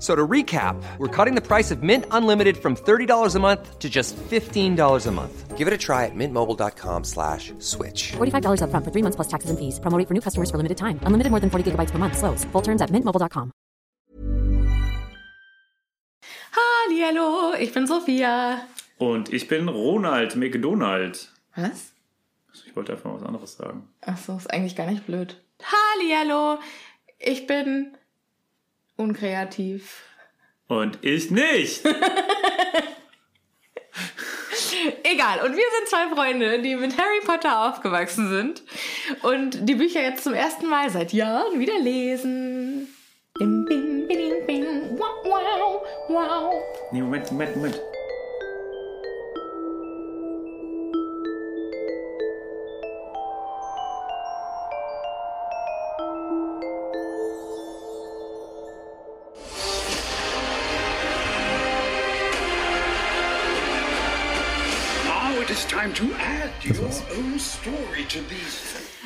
So to recap, we're cutting the price of Mint Unlimited from $30 a month to just $15 a month. Give it a try at mintmobile.com slash switch. $45 upfront for three months plus taxes and fees. Promo rate for new customers for limited time. Unlimited more than 40 gigabytes per month. Slows. Full terms at mintmobile.com. Hallo, ich bin Sophia. Und ich bin Ronald McDonald. Was? Ich wollte einfach mal was anderes sagen. Ach so, ist eigentlich gar nicht blöd. Hallo, ich bin unkreativ. Und ich nicht. Egal, und wir sind zwei Freunde, die mit Harry Potter aufgewachsen sind und die Bücher jetzt zum ersten Mal seit Jahren wieder lesen. Bim, bim, bim, bim, wow, wow, wow. Nee, Moment, Moment, Moment.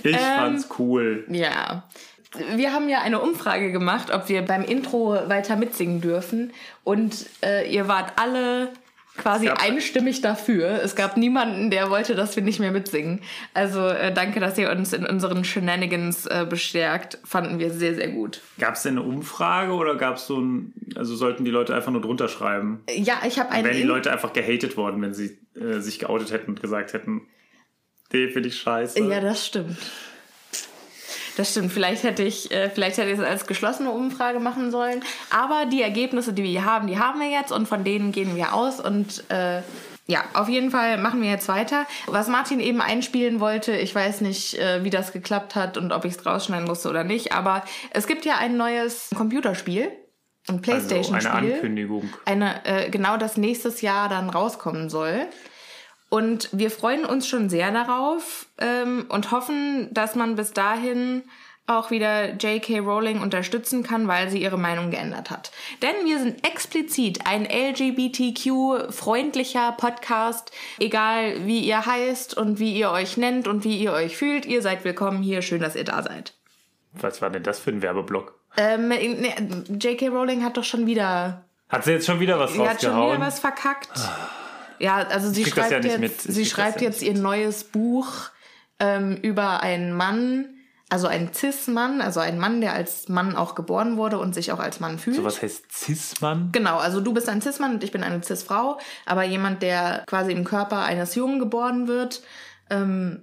Ich fand's cool. Ja. Wir haben ja eine Umfrage gemacht, ob wir beim Intro weiter mitsingen dürfen. Und äh, ihr wart alle quasi gab- einstimmig dafür. Es gab niemanden, der wollte, dass wir nicht mehr mitsingen. Also äh, danke, dass ihr uns in unseren Shenanigans äh, bestärkt. Fanden wir sehr, sehr gut. Gab es denn eine Umfrage oder gab es so ein, also sollten die Leute einfach nur drunter schreiben? Ja, ich habe einen. Wären die Leute einfach gehatet worden, wenn sie äh, sich geoutet hätten und gesagt hätten, den finde ich scheiße. Ja, das stimmt. Das stimmt. Vielleicht hätte ich, äh, vielleicht hätte ich es als geschlossene Umfrage machen sollen. Aber die Ergebnisse, die wir hier haben, die haben wir jetzt und von denen gehen wir aus. Und äh, ja, auf jeden Fall machen wir jetzt weiter. Was Martin eben einspielen wollte, ich weiß nicht, äh, wie das geklappt hat und ob ich es rausschneiden musste oder nicht. Aber es gibt ja ein neues Computerspiel, ein also PlayStation-Spiel eine Ankündigung. eine, äh, genau das nächstes Jahr dann rauskommen soll. Und wir freuen uns schon sehr darauf ähm, und hoffen, dass man bis dahin auch wieder J.K. Rowling unterstützen kann, weil sie ihre Meinung geändert hat. Denn wir sind explizit ein LGBTQ-freundlicher Podcast. Egal wie ihr heißt und wie ihr euch nennt und wie ihr euch fühlt, ihr seid willkommen hier. Schön, dass ihr da seid. Was war denn das für ein Werbeblock? Ähm, ne, J.K. Rowling hat doch schon wieder Hat sie jetzt schon wieder was Sie hat schon rausgehauen? wieder was verkackt. Ja, also sie schreibt ja jetzt, sie schreibt ja jetzt ihr neues Buch ähm, über einen Mann, also einen Cis-Mann, also einen Mann, der als Mann auch geboren wurde und sich auch als Mann fühlt. so was heißt Cis-Mann? Genau, also du bist ein Cis-Mann und ich bin eine Cis-Frau, aber jemand, der quasi im Körper eines Jungen geboren wird, ähm,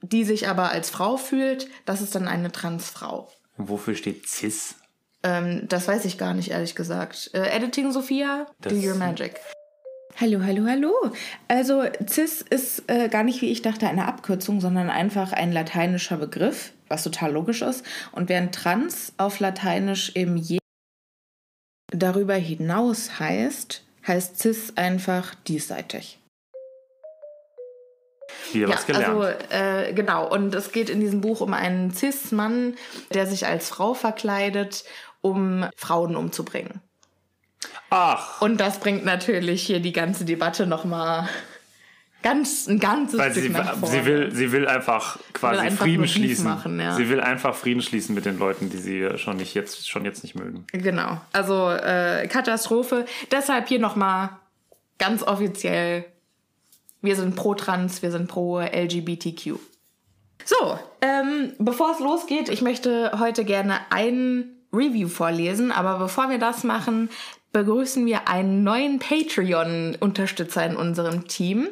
die sich aber als Frau fühlt, das ist dann eine Transfrau. Und wofür steht Cis? Ähm, das weiß ich gar nicht, ehrlich gesagt. Äh, Editing Sophia, do Das- your magic. Hallo, hallo, hallo. Also cis ist äh, gar nicht, wie ich dachte, eine Abkürzung, sondern einfach ein lateinischer Begriff, was total logisch ist. Und während trans auf Lateinisch eben je darüber hinaus heißt, heißt cis einfach diesseitig. Wieder was gelernt. also äh, genau. Und es geht in diesem Buch um einen Cis-Mann, der sich als Frau verkleidet, um Frauen umzubringen. Ach, Und das bringt natürlich hier die ganze Debatte nochmal ganz ein ganzes weil Stück sie, nach vorne. sie, will, sie will einfach quasi Will einfach Frieden schließen. machen, ja. Sie will einfach Frieden schließen mit den Leuten, die sie schon nicht jetzt, schon jetzt nicht mögen. Genau. Also äh, Katastrophe. Deshalb hier nochmal ganz offiziell. Wir sind pro Trans, wir sind pro LGBTQ. So, ähm, bevor es losgeht, ich möchte heute gerne einen Review vorlesen, aber bevor wir das machen, begrüßen wir einen neuen Patreon-Unterstützer in unserem Team.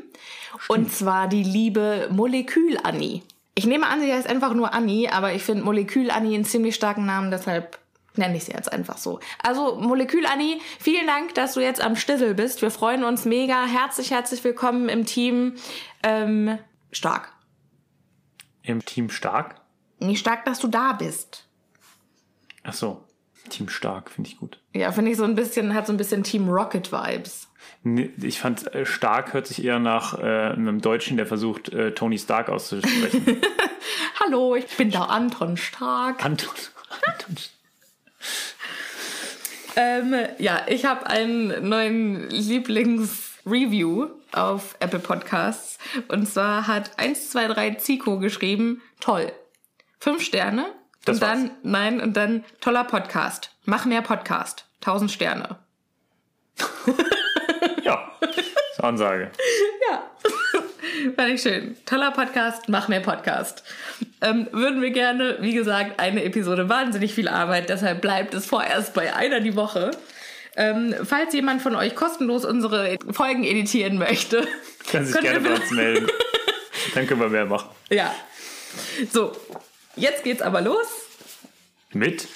Und zwar die liebe Molekül-Annie. Ich nehme an, sie heißt einfach nur Annie, aber ich finde Molekül-Annie einen ziemlich starken Namen, deshalb nenne ich sie jetzt einfach so. Also Molekül-Annie, vielen Dank, dass du jetzt am Stissel bist. Wir freuen uns mega. Herzlich, herzlich willkommen im Team. Ähm, stark. Im Team stark? Nicht stark, dass du da bist. Ach so. Team stark, finde ich gut. Ja, finde ich so ein bisschen, hat so ein bisschen Team Rocket Vibes. Nee, Ich fand, äh, stark hört sich eher nach äh, einem Deutschen, der versucht, äh, Tony Stark auszusprechen. Hallo, ich bin der Anton Stark. Anton. Anton. Ähm, ja, ich habe einen neuen Lieblings-Review auf Apple Podcasts. Und zwar hat 123 Zico geschrieben, toll. Fünf Sterne. Das und dann, war's. nein, und dann toller Podcast. Mach mehr Podcast. Tausend Sterne. Ja, ist Ansage. Ja, fand ich schön. Toller Podcast, mach mehr Podcast. Ähm, würden wir gerne, wie gesagt, eine Episode, wahnsinnig viel Arbeit, deshalb bleibt es vorerst bei einer die Woche. Ähm, falls jemand von euch kostenlos unsere Folgen editieren möchte, Kann sich gerne bei uns melden. Dann können wir mehr machen. Ja. So, jetzt geht's aber los. Mit?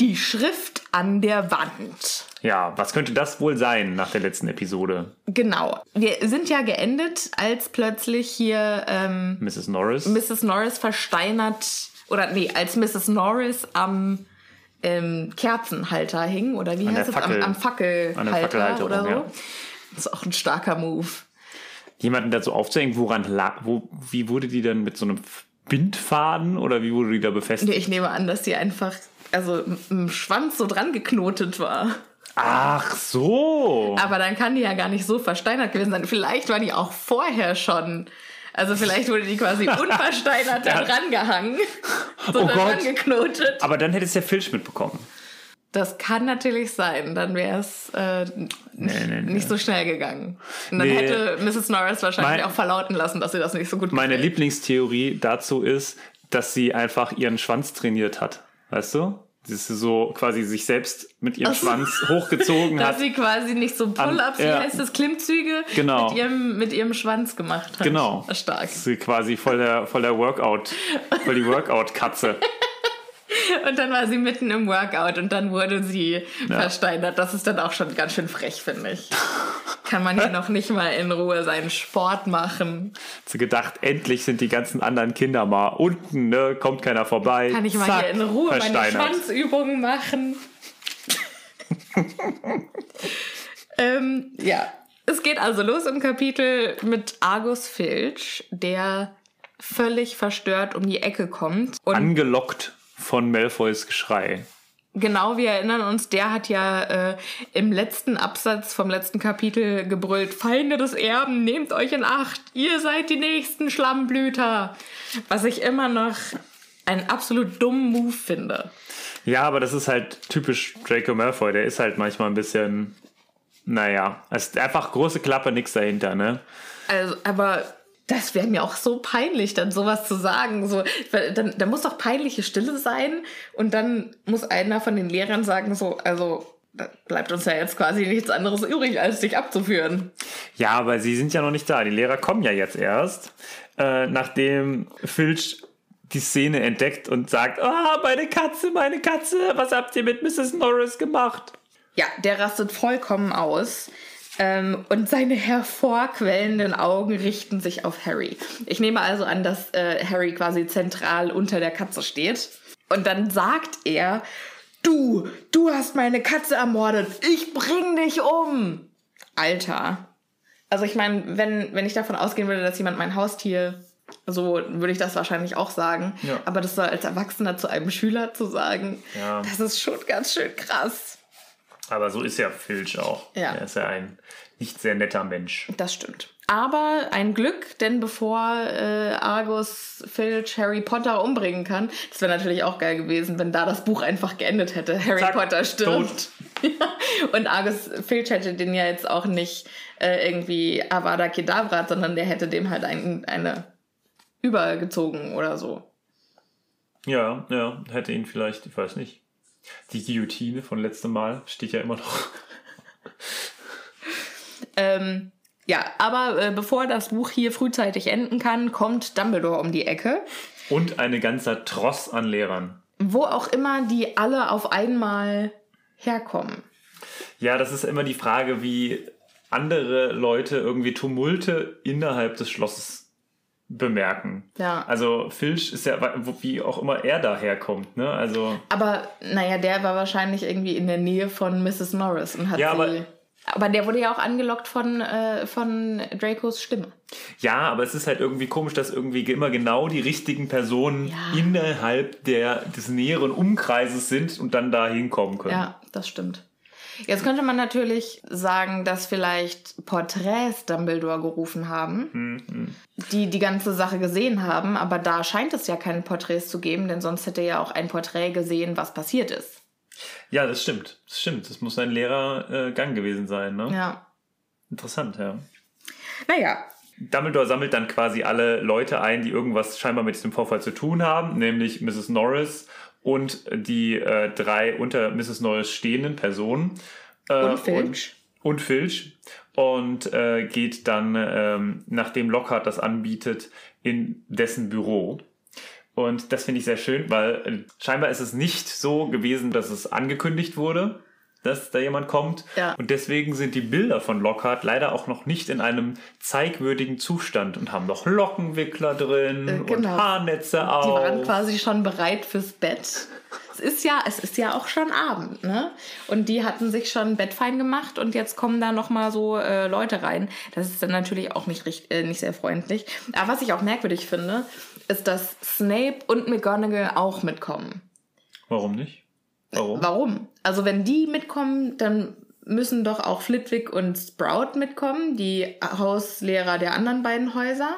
Die Schrift an der Wand. Ja, was könnte das wohl sein nach der letzten Episode? Genau. Wir sind ja geendet, als plötzlich hier ähm, Mrs. Norris? Mrs. Norris versteinert, oder nee, als Mrs. Norris am ähm, Kerzenhalter hing, oder wie An heißt es? Am, Fackel- am Fackelhalter oder so. ja. Das ist auch ein starker Move. Jemanden dazu aufzuhängen, woran lag, wo, wie wurde die dann mit so einem Bindfaden oder wie wurde die da Nee, befestigt? Ich nehme an, dass sie einfach, also im Schwanz so dran geknotet war. Ach so. Aber dann kann die ja gar nicht so versteinert gewesen sein. Vielleicht war die auch vorher schon. Also vielleicht wurde die quasi unversteinert da dran gehangen. So Oh Gott. Aber dann hätte es der Filch mitbekommen. Das kann natürlich sein. Dann wäre es äh, nee, nee. nicht so schnell gegangen. Und dann hätte Mrs. Norris wahrscheinlich Mein- auch verlauten lassen, dass sie das nicht so gut Meine gefällt. Lieblingstheorie dazu ist, dass sie einfach ihren Schwanz trainiert hat. Weißt du? Dass sie so quasi sich selbst mit ihrem Ach so. Schwanz hochgezogen Dass hat. sie quasi nicht so Pull-ups, wie ja. heißt das, Klimmzüge Genau. mit, ihrem, mit ihrem Schwanz gemacht hat. Genau. Stark. Dass sie quasi voll der, voll der Workout, voll die Workout-Katze. Und dann war sie mitten im Workout und dann wurde sie versteinert. Das ist dann auch schon ganz schön frech, finde ich. Kann man hier noch nicht mal in Ruhe seinen Sport machen? Hat sie gedacht, endlich sind die ganzen anderen Kinder mal unten, ne? Kommt keiner vorbei. Kann ich mal Zack, hier in Ruhe meine. Schwanzübungen machen? ähm, ja, es geht also los im Kapitel mit Argus Filch, der völlig verstört um die Ecke kommt. Und Angelockt von Malfoys Geschrei. Genau, wir erinnern uns, der hat ja äh, im letzten Absatz vom letzten Kapitel gebrüllt, Feinde des Erben, nehmt euch in Acht, ihr seid die nächsten Schlammblüter. Was ich immer noch einen absolut dummen Move finde. Ja, aber das ist halt typisch Draco Malfoy. Der ist halt manchmal ein bisschen, naja, es ist einfach große Klappe, nix dahinter, ne? Also, aber das wäre mir auch so peinlich, dann sowas zu sagen. So, dann, da muss doch peinliche Stille sein und dann muss einer von den Lehrern sagen, so, also da bleibt uns ja jetzt quasi nichts anderes übrig, als dich abzuführen. Ja, aber sie sind ja noch nicht da. Die Lehrer kommen ja jetzt erst, äh, nachdem Filch die Szene entdeckt und sagt, ah, meine Katze, meine Katze, was habt ihr mit Mrs. Norris gemacht? Ja, der rastet vollkommen aus. Ähm, und seine hervorquellenden Augen richten sich auf Harry. Ich nehme also an, dass äh, Harry quasi zentral unter der Katze steht. Und dann sagt er, du, du hast meine Katze ermordet. Ich bring dich um. Alter. Also ich meine, wenn, wenn ich davon ausgehen würde, dass jemand mein Haustier, so würde ich das wahrscheinlich auch sagen. Ja. Aber das soll als Erwachsener zu einem Schüler zu sagen, Ja. das ist schon ganz schön krass. Aber so ist ja Filch auch. Ja. Er ist ja ein nicht sehr netter Mensch. Das stimmt. Aber ein Glück, denn bevor äh, Argus Filch Harry Potter umbringen kann, das wäre natürlich auch geil gewesen, wenn da das Buch einfach geendet hätte. Harry Zack, Potter stirbt. Und Argus Filch hätte den ja jetzt auch nicht äh, irgendwie Avada Kedavra, sondern der hätte dem halt ein, eine übergezogen oder so. Ja, ja, hätte ihn vielleicht, ich weiß nicht. Die Guillotine von letztem Mal steht ja immer noch. Ähm, ja, aber äh, bevor das Buch hier frühzeitig enden kann, kommt Dumbledore um die Ecke. Und eine ganzer Tross an Lehrern. Wo auch immer die alle auf einmal herkommen. Ja, das ist immer die Frage, wie andere Leute irgendwie Tumulte innerhalb des Schlosses bemerken. Ja. Also Filch ist ja, wie auch immer er daherkommt, ne? Also. Aber naja, der war wahrscheinlich irgendwie in der Nähe von Mrs. Norris und hat Ja, sie. aber- Aber, der wurde ja auch angelockt von, äh, von Dracos Stimme. Ja, aber es ist halt irgendwie komisch, dass irgendwie immer genau die richtigen Personen Ja. innerhalb der, des näheren Umkreises sind und dann da hinkommen können. Ja, das stimmt. Jetzt könnte man natürlich sagen, dass vielleicht Porträts Dumbledore gerufen haben, die die ganze Sache gesehen haben, aber da scheint es ja keine Porträts zu geben, denn sonst hätte ja auch ein Porträt gesehen, was passiert ist. Ja, das stimmt. Das stimmt. Das muss ein leerer äh, Gang gewesen sein, ne? Ja. Interessant, ja. Naja, Dumbledore sammelt dann quasi alle Leute ein, die irgendwas scheinbar mit diesem Vorfall zu tun haben, nämlich Mrs. Norris und die äh, drei unter Mrs. Norris stehenden Personen. Äh, Und Filch. Und, und Filch. Und äh, geht dann, ähm, nachdem Lockhart das anbietet, in dessen Büro. Und das finde ich sehr schön, weil äh, scheinbar ist es nicht so gewesen, dass es angekündigt wurde, dass da jemand kommt. Ja. Und deswegen sind die Bilder von Lockhart leider auch noch nicht in einem zeigwürdigen Zustand und haben noch Lockenwickler drin Äh, genau. und Haarnetze auf. die waren quasi schon bereit fürs Bett. Es ist ja, es ist ja auch schon Abend, ne? Und die hatten sich schon bettfein gemacht und jetzt kommen da noch mal so äh, Leute rein. Das ist dann natürlich auch nicht richtig, äh, nicht sehr freundlich. Aber was ich auch merkwürdig finde, ist, dass Snape und McGonagall auch mitkommen. Warum nicht? Warum? Warum? Also wenn die mitkommen, dann müssen doch auch Flitwick und Sprout mitkommen, die Hauslehrer der anderen beiden Häuser.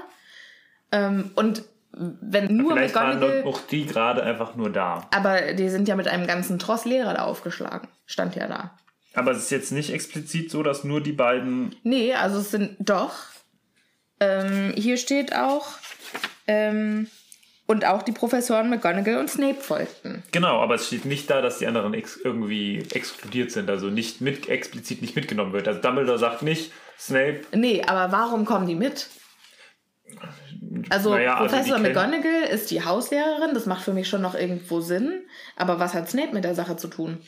Ähm, und wenn nur Vielleicht waren McGonagall... doch auch die gerade einfach nur da. Aber die sind ja mit einem ganzen Tross Lehrer da aufgeschlagen. Stand ja da. Aber es ist jetzt nicht explizit so, dass nur die beiden. Nee, also es sind doch. Ähm, hier steht auch. Ähm, und auch die Professoren McGonagall und Snape folgten. Genau, aber es steht nicht da, dass die anderen ex irgendwie exkludiert sind, also nicht mit, explizit nicht mitgenommen wird. Also Dumbledore sagt nicht, Snape, Nee, aber warum kommen die mit? Also Naja, also Professor kennen- McGonagall ist die Hauslehrerin, das macht für mich schon noch irgendwo Sinn. Aber was hat Snape mit der Sache zu tun?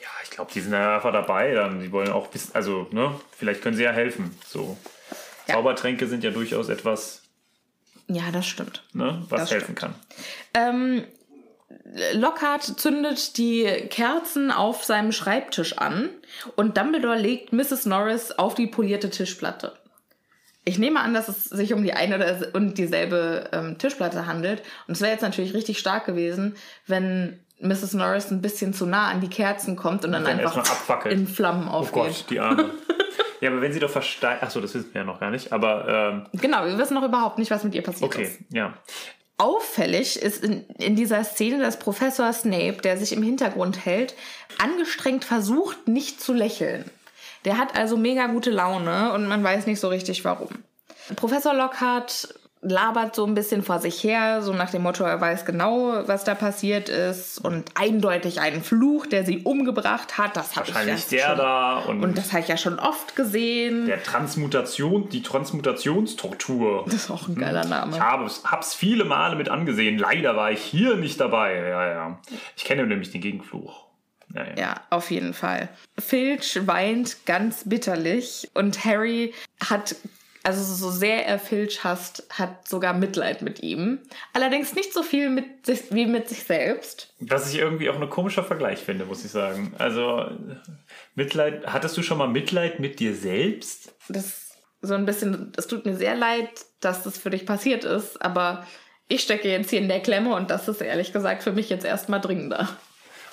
ja, ich glaube, die sind ja einfach dabei, dann die wollen auch wissen, also, ne, vielleicht können sie ja helfen. So. Ja. Zaubertränke sind ja durchaus etwas, Ja, das stimmt. ne, was Das helfen stimmt. kann. Ähm, Lockhart zündet die Kerzen auf seinem Schreibtisch an und Dumbledore legt Mrs. Norris auf die polierte Tischplatte. Ich nehme an, dass es sich um die eine oder und dieselbe ähm, Tischplatte handelt. Und es wäre jetzt natürlich richtig stark gewesen, wenn Mrs. Norris ein bisschen zu nah an die Kerzen kommt und dann dann einfach in Flammen Oh aufgeht. Gott, die Arme. ja, aber wenn sie doch versteigt, achso, das wissen wir ja noch gar nicht, aber, ähm, Genau, wir wissen noch überhaupt nicht, was mit ihr passiert okay, ist. ja. Auffällig ist in, in dieser Szene, dass Professor Snape, der sich im Hintergrund hält, angestrengt versucht, nicht zu lächeln. Der hat also mega gute Laune und man weiß nicht so richtig warum. Professor Lockhart labert so ein bisschen vor sich her, so nach dem Motto, er weiß genau, was da passiert ist und eindeutig einen Fluch, der sie umgebracht hat. Das habe ich ja der schon, da und, Und das habe ich ja schon oft gesehen. der Transmutation, die Transmutationstortur. das ist auch ein geiler Name. Ich habe es hab's viele Male mit angesehen. Leider war ich hier nicht dabei. Ja, ja. Ich kenne nämlich den Gegenfluch. Ja, ja. Ja, auf jeden Fall. Filch weint ganz bitterlich und Harry hat, also so sehr er Filch hasst, hat sogar Mitleid mit ihm. Allerdings nicht so viel mit sich, wie mit sich selbst. Was ich irgendwie auch ein komischer Vergleich finde, muss ich sagen. Also, Mitleid, hattest du schon mal Mitleid mit dir selbst? Das so ein bisschen, es tut mir sehr leid, dass das für dich passiert ist, aber ich stecke jetzt hier in der Klemme und das ist ehrlich gesagt für mich jetzt erstmal dringender.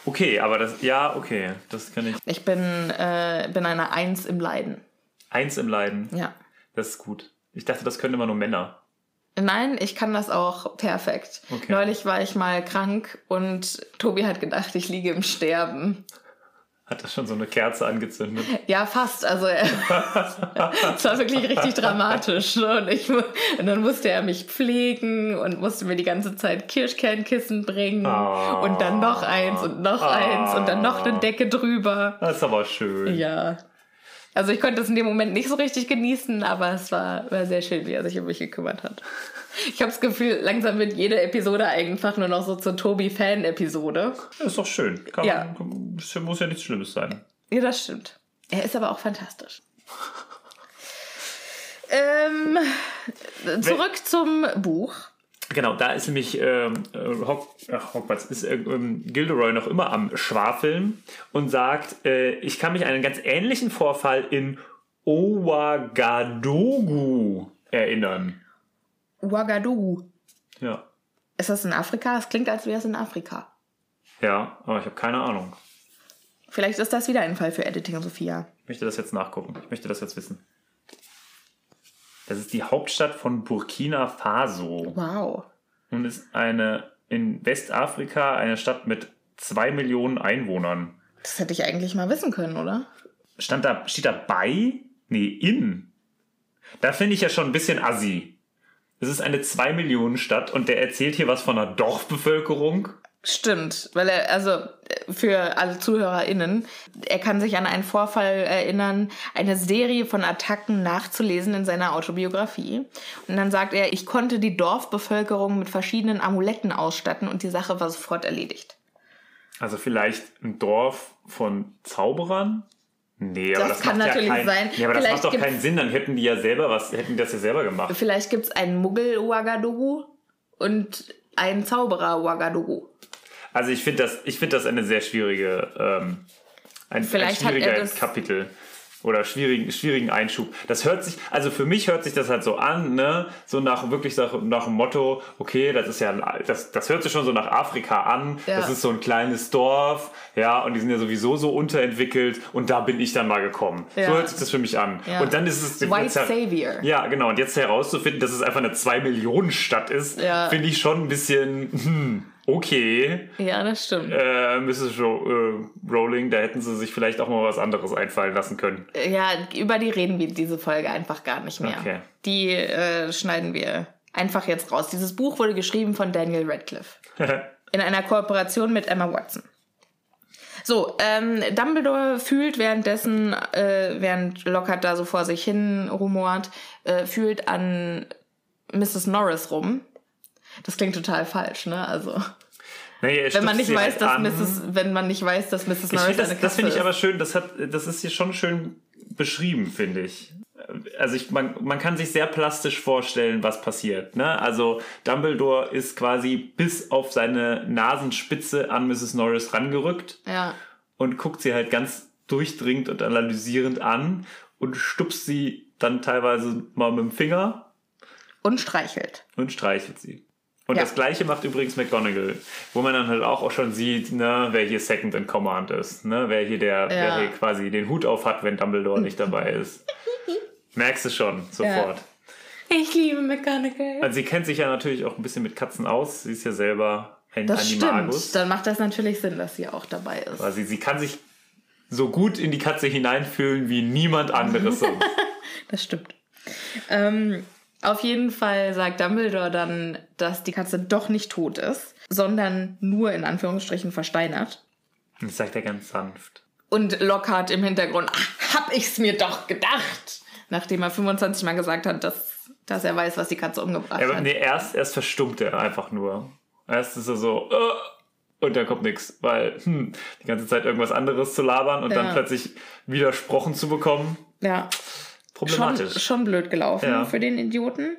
Okay, aber das, ja, okay, das kann ich. Ich bin, äh, bin eine Eins im Leiden. Eins im Leiden, Ja. Das ist gut. Ich dachte, das können immer nur Männer. Nein, ich kann das auch perfekt. Okay. Neulich war ich mal krank und Tobi hat gedacht, ich liege im Sterben. Hat er schon so eine Kerze angezündet? Ja, fast. Also es war wirklich richtig dramatisch. Ne? Und, ich, und dann musste er mich pflegen und musste mir die ganze Zeit Kirschkernkissen bringen Ah. und dann noch eins und noch Ah. eins und dann noch eine Decke drüber. Das ist aber schön. Ja. Also ich konnte es in dem Moment nicht so richtig genießen, aber es war, war sehr schön, wie er sich um mich gekümmert hat. Ich habe das Gefühl, langsam wird jede Episode einfach nur noch so zur Tobi-Fan-Episode. Ist doch schön. Kann, Ja. Das muss ja nichts Schlimmes sein. Ja, das stimmt. Er ist aber auch fantastisch. ähm, zurück zum Buch. Genau, da ist nämlich ähm, äh, Hock, ach, Hogwarts, ist äh, ähm, Gilderoy noch immer am Schwafeln und sagt, äh, ich kann mich an einen ganz ähnlichen Vorfall in Ouagadougou erinnern. Ouagadougou. Ja, Ist das in Afrika? Es klingt, als wäre es in Afrika. ja, aber ich habe keine Ahnung. Vielleicht ist das wieder ein Fall für Editing, Sophia. Ich möchte das jetzt nachgucken. Ich möchte das jetzt wissen. Das ist die Hauptstadt von Burkina Faso. Wow. und ist eine in Westafrika eine Stadt mit zwei Millionen Einwohnern. Das hätte ich eigentlich mal wissen können, oder? Stand da, steht da bei? Nee, in. Da finde ich ja schon ein bisschen assi. Es ist eine zwei Millionen Stadt und der erzählt hier was von einer Dorfbevölkerung. Stimmt, weil er, also für alle ZuhörerInnen, er kann sich an einen Vorfall erinnern, eine Serie von Attacken nachzulesen in seiner Autobiografie. Und dann sagt er, ich konnte die Dorfbevölkerung mit verschiedenen Amuletten ausstatten und die Sache war sofort erledigt. Also vielleicht ein Dorf von Zauberern? Nee, aber Das das, kann macht natürlich ja keinen, sein. Nee, aber das Vielleicht macht doch keinen Sinn, dann hätten die ja selber was, hätten die das ja selber gemacht. Vielleicht gibt's einen Muggel Ouagadougou und einen Zauberer Ouagadougou. Also ich finde das, ich finde das eine sehr schwierige, ähm, ein, Vielleicht ein er schwieriger Kapitel oder schwierigen, schwierigen Einschub. Das hört sich, also für mich hört sich das halt so an, ne, so nach wirklich nach, nach dem Motto, okay, das ist ja, das, das hört sich schon so nach Afrika an. Ja. Das ist so ein kleines Dorf, ja, und die sind ja sowieso so unterentwickelt und da bin ich dann mal gekommen. Ja. So hört sich das für mich an. Ja. Und dann ist es White Savior. Ja, genau. Und jetzt herauszufinden, dass es einfach eine 2 Millionen Stadt ist, Ja. finde ich schon ein bisschen, hm, okay Ja, das stimmt. äh, Mrs. Ro äh, Rowling, da hätten sie sich vielleicht auch mal was anderes einfallen lassen können. Ja, über die reden wir diese Folge einfach gar nicht mehr. Okay. Die äh, schneiden wir einfach jetzt raus. Dieses Buch wurde geschrieben von Daniel Radcliffe. in einer Kooperation mit Emma Watson. So, ähm, Dumbledore fühlt währenddessen, äh, während Lockhart da so vor sich hin rumort, äh, fühlt an Mrs. Norris rum. Das klingt total falsch, ne? Also, Naja, er wenn man nicht weiß, halt dass an. Mrs., wenn man nicht weiß, dass Mrs. Norris das, das finde ich aber schön, das, hat, das ist hier schon schön beschrieben, finde ich. Also ich, man, man kann sich sehr plastisch vorstellen, was passiert. Ne? Also Dumbledore ist quasi bis auf seine Nasenspitze an Mrs. Norris rangerückt Ja. und guckt sie halt ganz durchdringend und analysierend an und stupst sie dann teilweise mal mit dem Finger Und streichelt. und streichelt sie. Und Ja. das gleiche macht übrigens McGonagall, wo man dann halt auch, schon sieht, ne, wer hier Second in Command ist, ne, wer hier der, wer hier quasi den Hut auf hat, wenn Dumbledore nicht dabei ist. Merkst du schon sofort. Ich liebe McGonagall. Also sie kennt sich ja natürlich auch ein bisschen mit Katzen aus. Sie ist ja selber ein Das Animagus. stimmt. Dann macht das natürlich Sinn, dass sie auch dabei ist. Also sie kann sich so gut in die Katze hineinfühlen wie niemand anderes sonst. Das stimmt. Ähm, auf jeden Fall sagt Dumbledore dann, dass die Katze doch nicht tot ist, sondern nur in Anführungsstrichen versteinert. Das sagt er ganz sanft. Und Lockhart im Hintergrund, ach, hab ich's mir doch gedacht. Nachdem er 25 Mal gesagt hat, dass, dass er weiß, was die Katze umgebracht Ja, hat. nee, erst, erst verstummt er einfach nur. Erst ist er so, äh, und dann kommt nichts, weil hm, die ganze Zeit irgendwas anderes zu labern und Ja. dann plötzlich widersprochen zu bekommen, Ja, problematisch. schon, schon blöd gelaufen Ja. für den Idioten.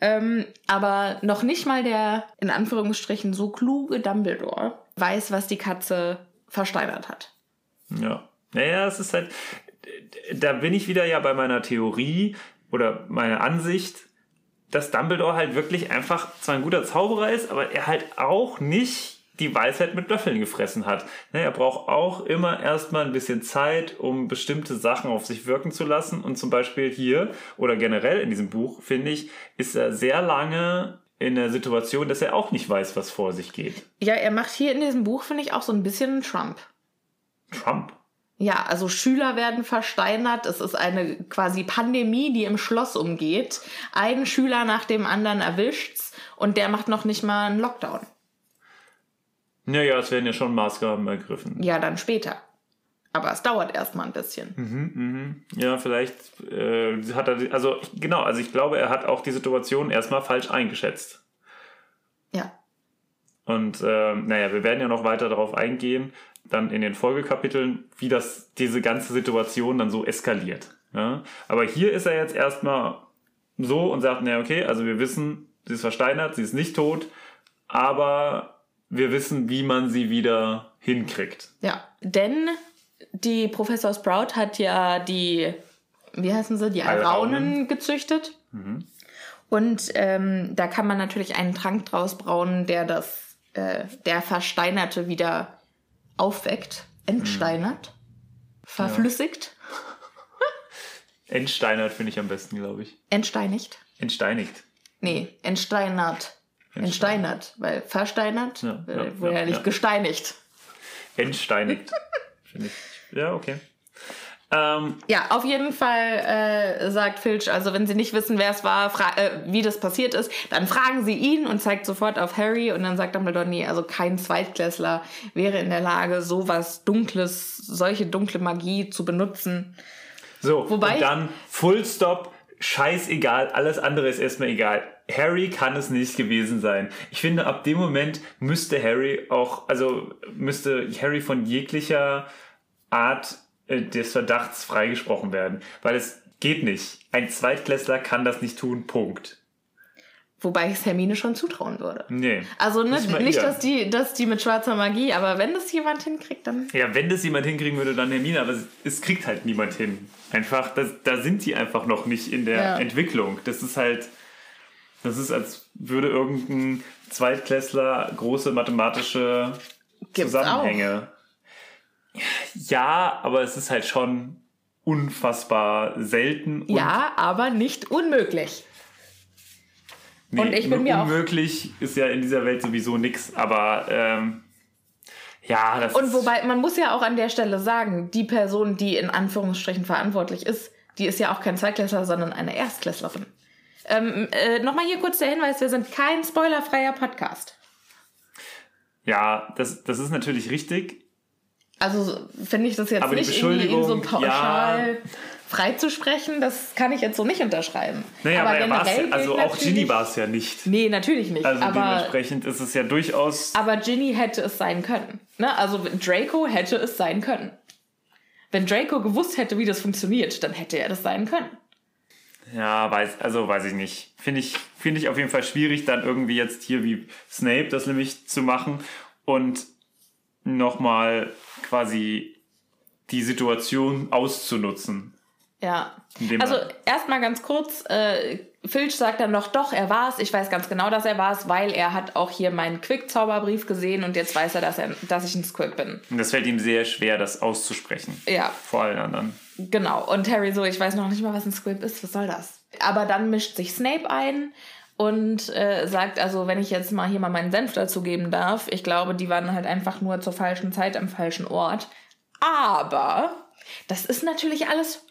Ähm, aber noch nicht mal der, in Anführungsstrichen, so kluge Dumbledore weiß, was die Katze versteinert hat. Ja. Naja, es ist halt, da bin ich wieder ja bei meiner Theorie oder meiner Ansicht, dass Dumbledore halt wirklich einfach zwar ein guter Zauberer ist, aber er halt auch nicht die Weisheit mit Löffeln gefressen hat. Ne, Er braucht auch immer erstmal ein bisschen Zeit, um bestimmte Sachen auf sich wirken zu lassen. Und zum Beispiel hier oder generell in diesem Buch, finde ich, ist er sehr lange in der Situation, dass er auch nicht weiß, was vor sich geht. Ja, er macht hier in diesem Buch, finde ich, auch so ein bisschen Trump. Trump. Ja, also Schüler werden versteinert. Es ist eine quasi Pandemie, die im Schloss umgeht. Ein Schüler nach dem anderen erwischt's und der macht noch nicht mal einen Lockdown. Naja, es werden ja schon Maßgaben ergriffen. Ja, dann später. Aber es dauert erstmal ein bisschen. Ja, vielleicht äh, hat er, also genau, also ich glaube, er hat auch die Situation erstmal falsch eingeschätzt. Ja. Und ähm, naja, wir werden ja noch weiter darauf eingehen, dann in den Folgekapiteln, wie das diese ganze Situation dann so eskaliert. Ja? Aber hier ist er jetzt erstmal so und sagt, naja, okay, also wir wissen, sie ist versteinert, sie ist nicht tot, aber wir wissen, wie man sie wieder hinkriegt. Ja. Denn die Professor Sprout hat ja die, wie heißen sie, die Alraunen. Alraunen gezüchtet. Und ähm, da kann man natürlich einen Trank draus brauen, der das, äh, der Versteinerte wieder aufweckt, entsteinert, verflüssigt, Entsteinert finde ich am besten, glaube ich. entsteinigt. Entsteinigt. Nee, entsteinert. Entsteinert, weil versteinert Ja, äh, ja, wurde ja, nicht ja. gesteinigt. Entsteinigt. Ja, okay. Ähm, Ja, auf jeden Fall äh, sagt Filch, also wenn sie nicht wissen, wer es war, äh, wie das passiert ist, dann fragen sie ihn und zeigt sofort auf Harry und dann sagt Dumbledore, nee, also kein Zweitklässler wäre in der Lage, sowas Dunkles, solche dunkle Magie zu benutzen. So, Wobei- und dann Full Stop, scheißegal, alles andere ist erstmal egal. Harry kann es nicht gewesen sein. Ich finde, ab dem Moment müsste Harry auch, also müsste Harry von jeglicher Art äh, des Verdachts freigesprochen werden, weil es geht nicht. Ein Zweitklässler kann das nicht tun, Punkt. Wobei ich es Hermine schon zutrauen würde. Nee. Also ne, Nicht nicht, dass die, dass die mit schwarzer Magie, aber wenn das jemand hinkriegt, dann. Ja, wenn das jemand hinkriegen würde, dann Hermine, aber es, es kriegt halt niemand hin. Einfach, das, da sind die einfach noch nicht in der Ja. Entwicklung. Das ist halt, das ist, als würde irgendein Zweitklässler große mathematische Gibt's Zusammenhänge. Ja, aber es ist halt schon unfassbar selten. Ja, aber nicht unmöglich. nee, und ich bin mir auch- unmöglich ist ja in dieser Welt sowieso nix, aber ähm, ja, das Und wobei, man muss ja auch an der Stelle sagen, die Person, die in Anführungsstrichen verantwortlich ist, die ist ja auch kein Zweitklässler, sondern eine Erstklässlerin. Ähm, äh, Nochmal hier kurz der Hinweis, wir sind kein spoilerfreier Podcast. ja, das, das ist natürlich richtig. Also finde ich das jetzt Aber nicht irgendwie ihn so pauschal ja. freizusprechen, das kann ich jetzt so nicht unterschreiben. Naja, aber, er war's, generell also auch Ginny war es ja nicht. Nee, natürlich nicht. Also aber, dementsprechend ist es ja durchaus. aber Ginny hätte es sein können. Ne? Also Draco hätte es sein können. Wenn Draco gewusst hätte, wie das funktioniert, dann hätte er das sein können. Ja, weiß, also weiß ich nicht. Finde ich, finde ich auf jeden Fall schwierig, dann irgendwie jetzt hier wie Snape das nämlich zu machen und nochmal quasi die Situation auszunutzen. Ja. Also erstmal ganz kurz, äh, Filch sagt dann noch, doch, er war's. Ich weiß ganz genau, dass er war's, weil er hat auch hier meinen Quick-Zauberbrief gesehen und jetzt weiß er, dass, er, dass ich ein Squib bin. Und das fällt ihm sehr schwer, das auszusprechen. Ja, Vor allen anderen. Genau. Und Harry so, ich weiß noch nicht mal, was ein Squib ist. Was soll das? Aber dann mischt sich Snape ein und äh, sagt, also wenn ich jetzt mal hier mal meinen Senf dazu geben darf, ich glaube, die waren halt einfach nur zur falschen Zeit am falschen Ort. Aber das ist natürlich alles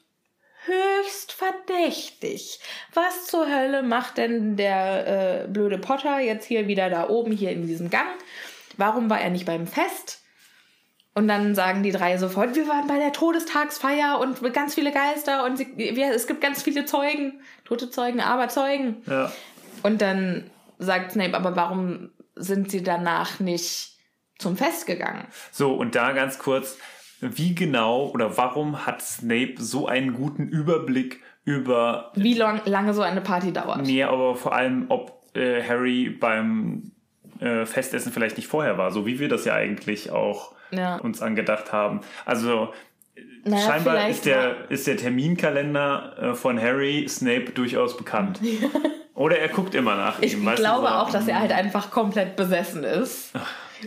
höchst verdächtig. Was zur Hölle macht denn der äh, blöde Potter jetzt hier wieder da oben hier in diesem Gang? Warum war er nicht beim Fest? Und dann sagen die drei sofort, wir waren bei der Todestagsfeier und ganz viele Geister und sie, wir, es gibt ganz viele Zeugen. Tote Zeugen, aber Zeugen. Ja. Und dann sagt Snape, aber warum sind sie danach nicht zum Fest gegangen? So, und da ganz kurz, wie genau oder warum hat Snape so einen guten Überblick über Wie lang, lange so eine Party dauert? Nee, aber vor allem, ob äh, Harry beim äh, Festessen vielleicht nicht vorher war, so wie wir das ja eigentlich auch Ja. uns angedacht haben. Also Naja, scheinbar ist der, ist der Terminkalender äh, von Harry Snape durchaus bekannt. Oder er guckt immer nach Ich ihm. du, glaube so, auch, dass er halt einfach komplett besessen ist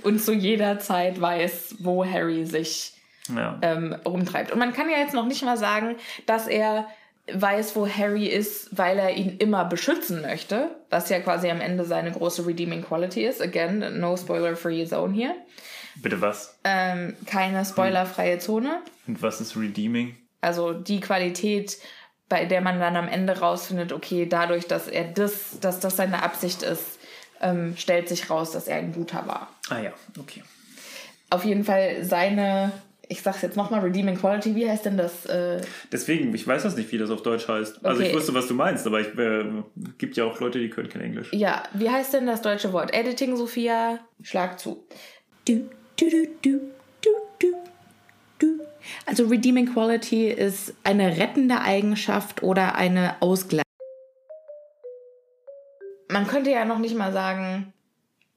und zu jeder Zeit weiß, wo Harry sich Ja. ähm, rumtreibt. Und man kann ja jetzt noch nicht mal sagen, dass er weiß, wo Harry ist, weil er ihn immer beschützen möchte, was ja quasi am Ende seine große redeeming quality ist. Again, no spoiler free zone hier. Bitte was? ähm, keine spoilerfreie Zone. Und was ist Redeeming? Also die Qualität, bei der man dann am Ende rausfindet, okay, dadurch, dass er das, dass das seine Absicht ist, ähm, stellt sich raus, dass er ein guter war. Ah ja, okay. Auf jeden Fall seine, ich sag's jetzt nochmal, Redeeming Quality, wie heißt denn das? Äh, Deswegen, ich weiß das nicht, wie das auf Deutsch heißt. Also Okay. ich wusste, was du meinst, aber es äh, gibt ja auch Leute, die können kein Englisch. ja, wie heißt denn das deutsche Wort? Editing, Sophia, schlag zu. Du, Also Redeeming Quality ist eine rettende Eigenschaft oder eine Ausgleich. Man könnte ja noch nicht mal sagen,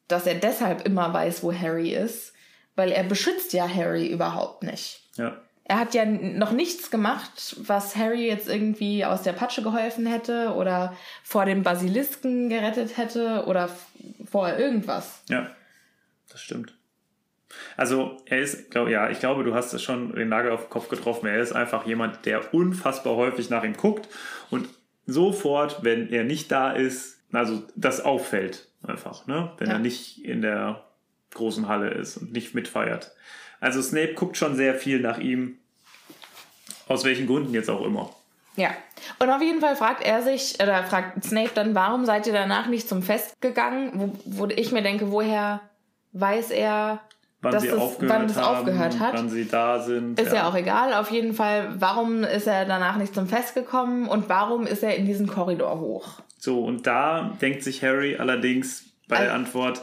dass er deshalb immer weiß, wo Harry ist, weil er beschützt ja Harry überhaupt nicht. Ja. Er hat ja noch nichts gemacht, was Harry jetzt irgendwie aus der Patsche geholfen hätte oder vor dem Basilisken gerettet hätte oder vor irgendwas. Ja, das stimmt. Also er ist, glaub, ja, ich glaube, du hast es schon den Nagel auf den Kopf getroffen. Er ist einfach jemand, der unfassbar häufig nach ihm guckt und sofort, wenn er nicht da ist, also das auffällt einfach, ne? Wenn Ja. er nicht in der großen Halle ist und nicht mitfeiert. Also Snape guckt schon sehr viel nach ihm, aus welchen Gründen jetzt auch immer. Ja. Und auf jeden Fall fragt er sich, oder fragt Snape dann, warum seid ihr danach nicht zum Fest gegangen? Wo, wo ich mir denke, woher weiß er, Wann dass sie es, aufgehört wann es haben, aufgehört hat? wann sie da sind. Ist ja. auch egal. Auf jeden Fall, warum ist er danach nicht zum Fest gekommen und warum ist er in diesen Korridor hoch? So, und da denkt sich Harry allerdings bei der Also- Antwort,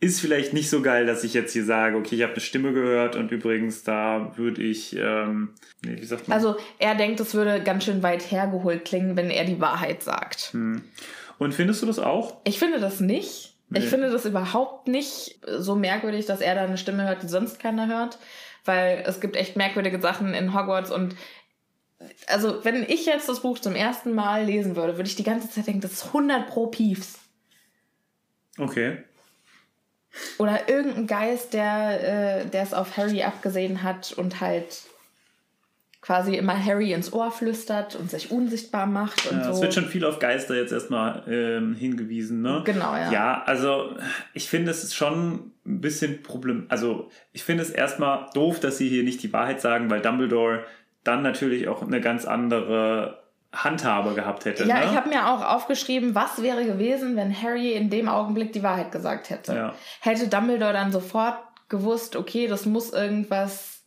ist vielleicht nicht so geil, dass ich jetzt hier sage, okay, ich habe eine Stimme gehört und übrigens, da würde ich, ähm, nee, wie sagt man? Also er denkt, es würde ganz schön weit hergeholt klingen, wenn er die Wahrheit sagt. Hm. und findest du das auch? Ich finde das nicht. Nee. Ich finde das überhaupt nicht so merkwürdig, dass er da eine Stimme hört, die sonst keiner hört. Weil es gibt echt merkwürdige Sachen in Hogwarts und also wenn ich jetzt das Buch zum ersten Mal lesen würde, würde ich die ganze Zeit denken, das ist 100 pro Piefs. Okay. Oder irgendein Geist, der äh, der es auf Harry abgesehen hat und halt quasi immer Harry ins Ohr flüstert und sich unsichtbar macht und Ja, Es so. wird schon viel auf Geister jetzt erstmal ähm, hingewiesen, ne? Genau, ja. Ja, also ich finde, es ist schon ein bisschen Problem. Also ich finde es erstmal doof, dass sie hier nicht die Wahrheit sagen, weil Dumbledore dann natürlich auch eine ganz andere Handhabe gehabt hätte. Ja, ne? ich habe mir auch aufgeschrieben, was wäre gewesen, wenn Harry in dem Augenblick die Wahrheit gesagt hätte. Ja. Hätte Dumbledore dann sofort gewusst, okay, das muss irgendwas,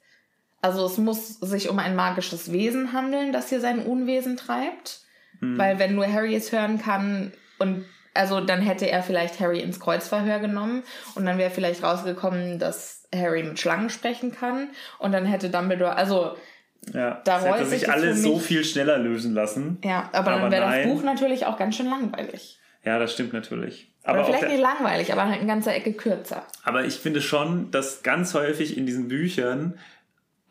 also es muss sich um ein magisches Wesen handeln, das hier sein Unwesen treibt. Hm. Weil wenn nur Harry es hören kann und also dann hätte er vielleicht Harry ins Kreuzverhör genommen und dann wäre vielleicht rausgekommen, dass Harry mit Schlangen sprechen kann und dann hätte Dumbledore, also Ja, Da das hätte sich alles so viel schneller lösen lassen. ja, aber, Aber dann wäre das. Buch natürlich auch ganz schön langweilig. Ja, das stimmt natürlich. Oder Aber, auf vielleicht nicht langweilig, aber halt eine ganze Ecke kürzer. aber ich finde schon, dass ganz häufig in diesen Büchern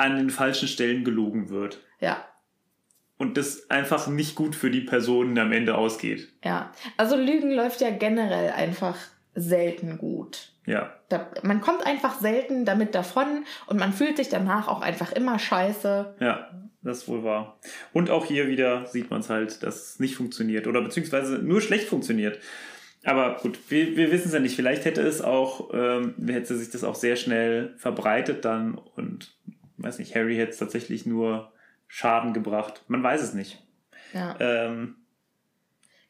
an den falschen Stellen gelogen wird. Ja, Und das einfach nicht gut für die Personen am Ende ausgeht. ja. Also Lügen läuft ja generell einfach selten gut. Ja. Da, man kommt einfach selten damit davon und man fühlt sich danach auch einfach immer scheiße. Ja, das ist wohl wahr. Und auch hier wieder sieht man es halt, dass es nicht funktioniert oder beziehungsweise nur schlecht funktioniert. Aber gut, wir, wir wissen es ja nicht. Vielleicht hätte es auch, ähm, hätte sich das auch sehr schnell verbreitet dann und weiß nicht, Harry hätte es tatsächlich nur Schaden gebracht. Man weiß es nicht. Ja. Ähm,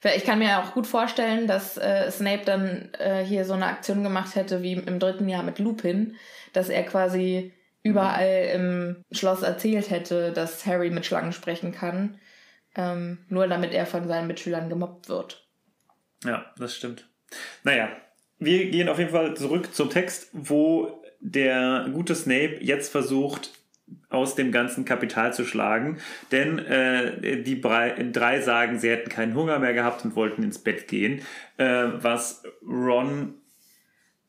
Ich kann mir auch gut vorstellen, dass äh, Snape dann äh, hier so eine Aktion gemacht hätte wie im dritten Jahr mit Lupin, dass er quasi überall im Schloss erzählt hätte, dass Harry mit Schlangen sprechen kann, ähm, nur damit er von seinen Mitschülern gemobbt wird. Ja, das stimmt. Naja, wir gehen auf jeden Fall zurück zum Text, wo der gute Snape jetzt versucht, aus dem ganzen Kapital zu schlagen. Denn äh, die drei, sagen, sie hätten keinen Hunger mehr gehabt und wollten ins Bett gehen. Äh, was Ron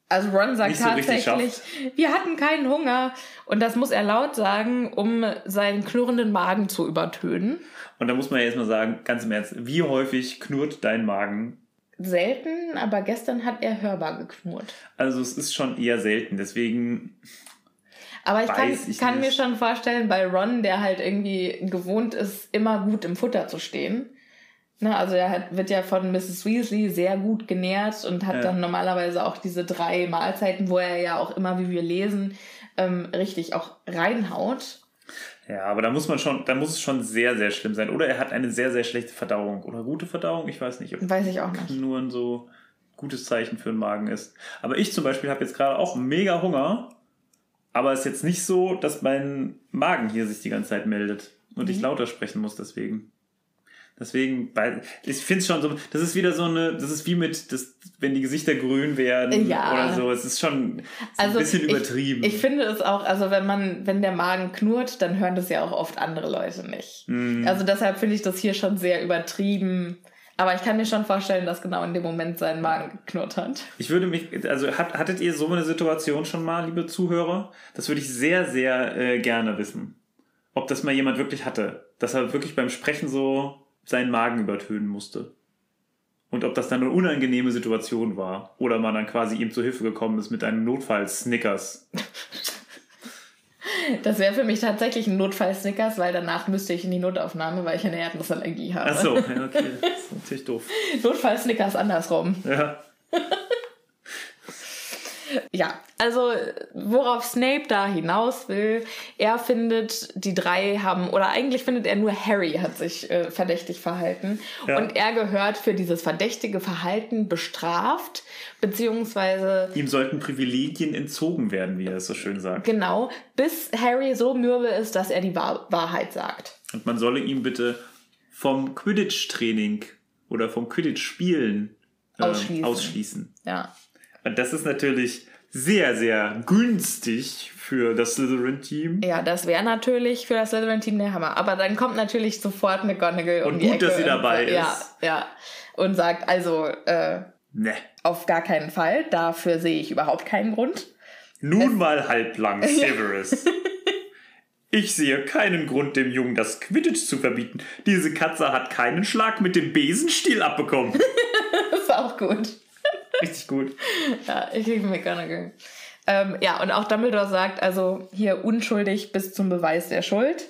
Also Ron sagt so tatsächlich, wir hatten keinen Hunger. Und das muss er laut sagen, um seinen knurrenden Magen zu übertönen. Und da muss man ja jetzt mal sagen, ganz im Ernst, wie häufig knurrt dein Magen? Selten, aber gestern hat er hörbar geknurrt. Also es ist schon eher selten, deswegen, Aber ich kann, ich kann mir schon vorstellen, bei Ron, der halt irgendwie gewohnt ist, immer gut im Futter zu stehen, Ne, also er hat, wird ja von Mrs. Weasley sehr gut genährt und hat Ja. dann normalerweise auch diese drei Mahlzeiten, wo er ja auch immer, wie wir lesen, ähm, richtig auch reinhaut. Ja, aber da muss man schon, da muss es schon sehr, sehr schlimm sein. Oder er hat eine sehr, sehr schlechte Verdauung. Oder gute Verdauung, ich weiß nicht, ob Weiß ich auch nicht. nur ein so gutes Zeichen für den Magen ist. Aber ich zum Beispiel habe jetzt gerade auch mega Hunger. Aber es ist jetzt nicht so, dass mein Magen hier sich die ganze Zeit meldet. Und Mhm. ich lauter sprechen muss deswegen. Deswegen, weil ich finde es schon so, das ist wieder so eine, das ist wie mit, das, wenn die Gesichter grün werden Ja. oder so. Es ist schon es ist Also ein bisschen ich, übertrieben. Ich finde es auch, also wenn man, wenn der Magen knurrt, dann hören das ja auch oft andere Leute nicht. Mhm. Also deshalb finde ich das hier schon sehr übertrieben. Aber ich kann mir schon vorstellen, dass genau in dem Moment sein Magen geknurrt hat. Ich würde mich, also hat, hattet ihr so eine Situation schon mal, liebe Zuhörer? Das würde ich sehr, sehr äh, gerne wissen. Ob das mal jemand wirklich hatte. Dass er wirklich beim Sprechen so seinen Magen übertönen musste. Und ob das dann eine unangenehme Situation war. Oder man dann quasi ihm zu Hilfe gekommen ist mit einem Notfall-Snickers. Das wäre für mich tatsächlich ein Notfall-Snickers, weil danach müsste ich in die Notaufnahme, weil ich eine Erdnussallergie habe. Ach so, ja, okay. Das ist natürlich doof. Notfall-Snickers andersrum. Ja. Ja, also worauf Snape da hinaus will, er findet, die drei haben, oder eigentlich findet er nur Harry hat sich äh, verdächtig verhalten. Ja. Und er gehört für dieses verdächtige Verhalten bestraft, beziehungsweise Ihm sollten Privilegien entzogen werden, wie er es so schön sagt. genau, bis Harry so mürbe ist, dass er die Wahr Wahrheit sagt. Und man solle ihm bitte vom Quidditch-Training oder vom Quidditch-Spielen ähm, Ausschließen. ausschließen. Ja. Und das ist natürlich sehr, sehr günstig für das Slytherin-Team. Ja, das wäre natürlich für das Slytherin-Team der Hammer. Aber dann kommt natürlich sofort McGonagall um Und die gut, Ecke dass sie und dabei sagt- Ja, ist. ja. Und sagt, also, äh, Ne. auf gar keinen Fall. Dafür sehe ich überhaupt keinen Grund. Nun mal halblang, Severus. Ich sehe keinen Grund, dem Jungen das Quidditch zu verbieten. Diese Katze hat keinen Schlag mit dem Besenstiel abbekommen. Das ist auch gut. Richtig gut. Ja, ich liebe McGonagall. Ähm, ja, und auch Dumbledore sagt, also hier unschuldig bis zum Beweis der Schuld.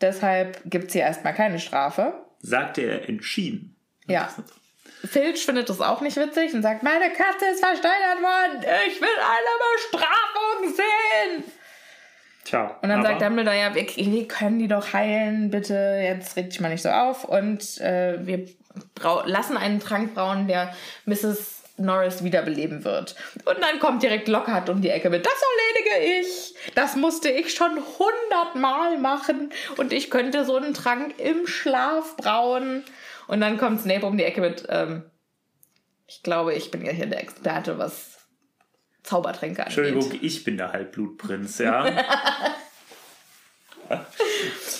Deshalb gibt's hier erstmal keine Strafe. Sagte er entschieden. Ja. Filch findet das auch nicht witzig und sagt, meine Katze ist versteinert worden. Ich will eine Bestrafung sehen. Tja. Und dann sagt Dumbledore, ja, wir, wir können die doch heilen, bitte, jetzt reg dich mal nicht so auf. Und äh, wir lassen einen Trank brauen, der Mrs. Norris wiederbeleben wird. Und dann kommt direkt Lockhart um die Ecke mit, das erledige ich. Das musste ich schon hundertmal machen. Und ich könnte so einen Trank im Schlaf brauen. Und dann kommt Snape um die Ecke mit, ähm, ich glaube, ich bin ja hier der Experte, was Zaubertränke angeht. Entschuldigung, ich bin der Halbblutprinz, ja.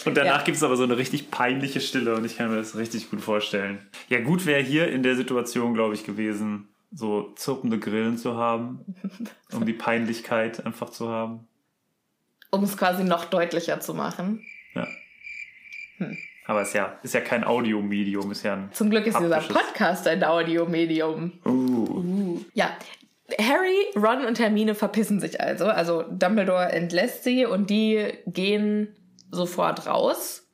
Und danach Ja. gibt es aber so eine richtig peinliche Stille und ich kann mir das richtig gut vorstellen. Ja, gut wäre hier in der Situation, glaube ich, gewesen, so zirpende Grillen zu haben, um die Peinlichkeit einfach zu haben. Um es quasi noch deutlicher zu machen. Ja. Aber es ist ja, ist ja kein Audiomedium, ist ja ein. Zum Glück ist dieser Podcast ein Audiomedium. Uh. Ja. Harry, Ron und Hermine verpissen sich also. Also Dumbledore entlässt sie und die gehen sofort raus.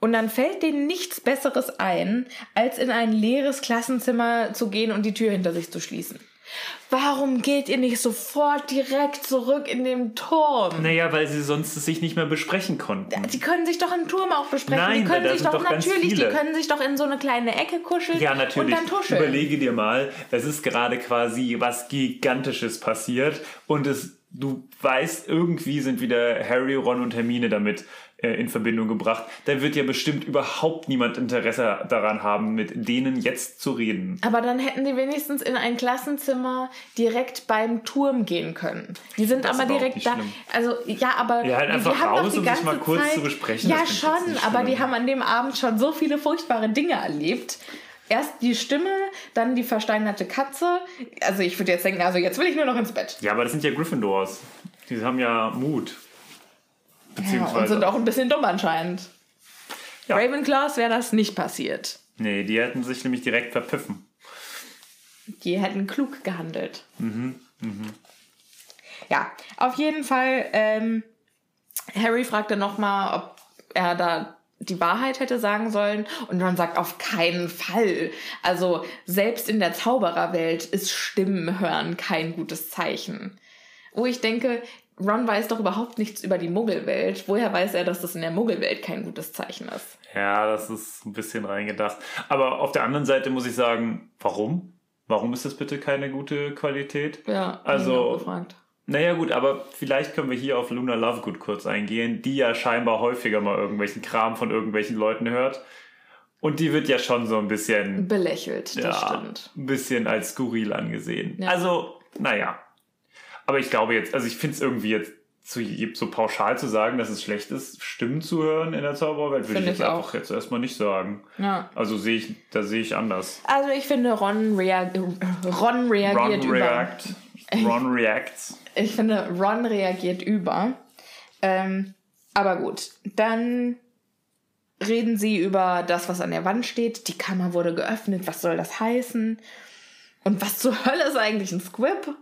Und dann fällt denen nichts Besseres ein, als in ein leeres Klassenzimmer zu gehen und die Tür hinter sich zu schließen. Warum geht ihr nicht sofort direkt zurück in den Turm? Naja, weil sie sonst es sich nicht mehr besprechen konnten. Die können sich doch im Turm auch besprechen. Nein, die können da sich sind doch, doch natürlich, die können sich doch in so eine kleine Ecke kuscheln Ja, natürlich. und dann tuscheln. Überlege dir mal, es ist gerade quasi was Gigantisches passiert und es, du weißt, irgendwie sind wieder Harry, Ron und Hermine damit äh, in Verbindung gebracht. Da wird ja bestimmt überhaupt niemand Interesse daran haben, mit denen jetzt zu reden. Aber dann hätten die wenigstens in ein Klassenzimmer direkt beim Turm gehen können. Die sind Das aber direkt da. schlimm. Also ja, aber Ja, halt die einfach haben doch raus, die um sich mal kurz Zeit, zu besprechen, Ja, schon, aber die haben an dem Abend schon so viele furchtbare Dinge erlebt. Erst die Stimme, dann die versteinerte Katze. Also ich würde jetzt denken, also jetzt will ich nur noch ins Bett. Ja, aber das sind ja Gryffindors. Die haben ja Mut. Ja, Beziehungsweise. und sind auch ein bisschen dumm anscheinend. Ja. Ravenclaws wäre das nicht passiert. nee, die hätten sich nämlich direkt verpiffen. Die hätten klug gehandelt. Mhm, Ja, auf jeden Fall. Ähm, Harry fragte nochmal, ob er da die Wahrheit hätte sagen sollen und Ron sagt auf keinen Fall. Also selbst in der Zaubererwelt ist Stimmen hören kein gutes Zeichen. Wo ich denke, Ron weiß doch überhaupt nichts über die Muggelwelt. Woher weiß er, dass das in der Muggelwelt kein gutes Zeichen ist? Ja, das ist ein bisschen reingedacht. Aber auf der anderen Seite muss ich sagen, warum? Warum ist das bitte keine gute Qualität? Ja, also. Naja gut, aber vielleicht können wir hier auf Luna Lovegood kurz eingehen, die ja scheinbar häufiger mal irgendwelchen Kram von irgendwelchen Leuten hört. Und die wird ja schon so ein bisschen... Belächelt, das ja, stimmt. ein bisschen als skurril angesehen. Ja. Also, naja. Aber ich glaube jetzt, also ich finde es irgendwie jetzt zu, so pauschal zu sagen, dass es schlecht ist, Stimmen zu hören in der Zaubererwelt, würde ich jetzt ich einfach auch. jetzt erstmal nicht sagen. Ja. Also sehe ich, da sehe ich anders. Also ich finde, Ron, reag Ron reagiert Ron über. react. Ron reacts. Ich finde, Ron reagiert über. Ähm, aber gut, dann reden sie über das, was an der Wand steht. Die Kammer wurde geöffnet. Was soll das heißen? Und was zur Hölle ist eigentlich ein Squib?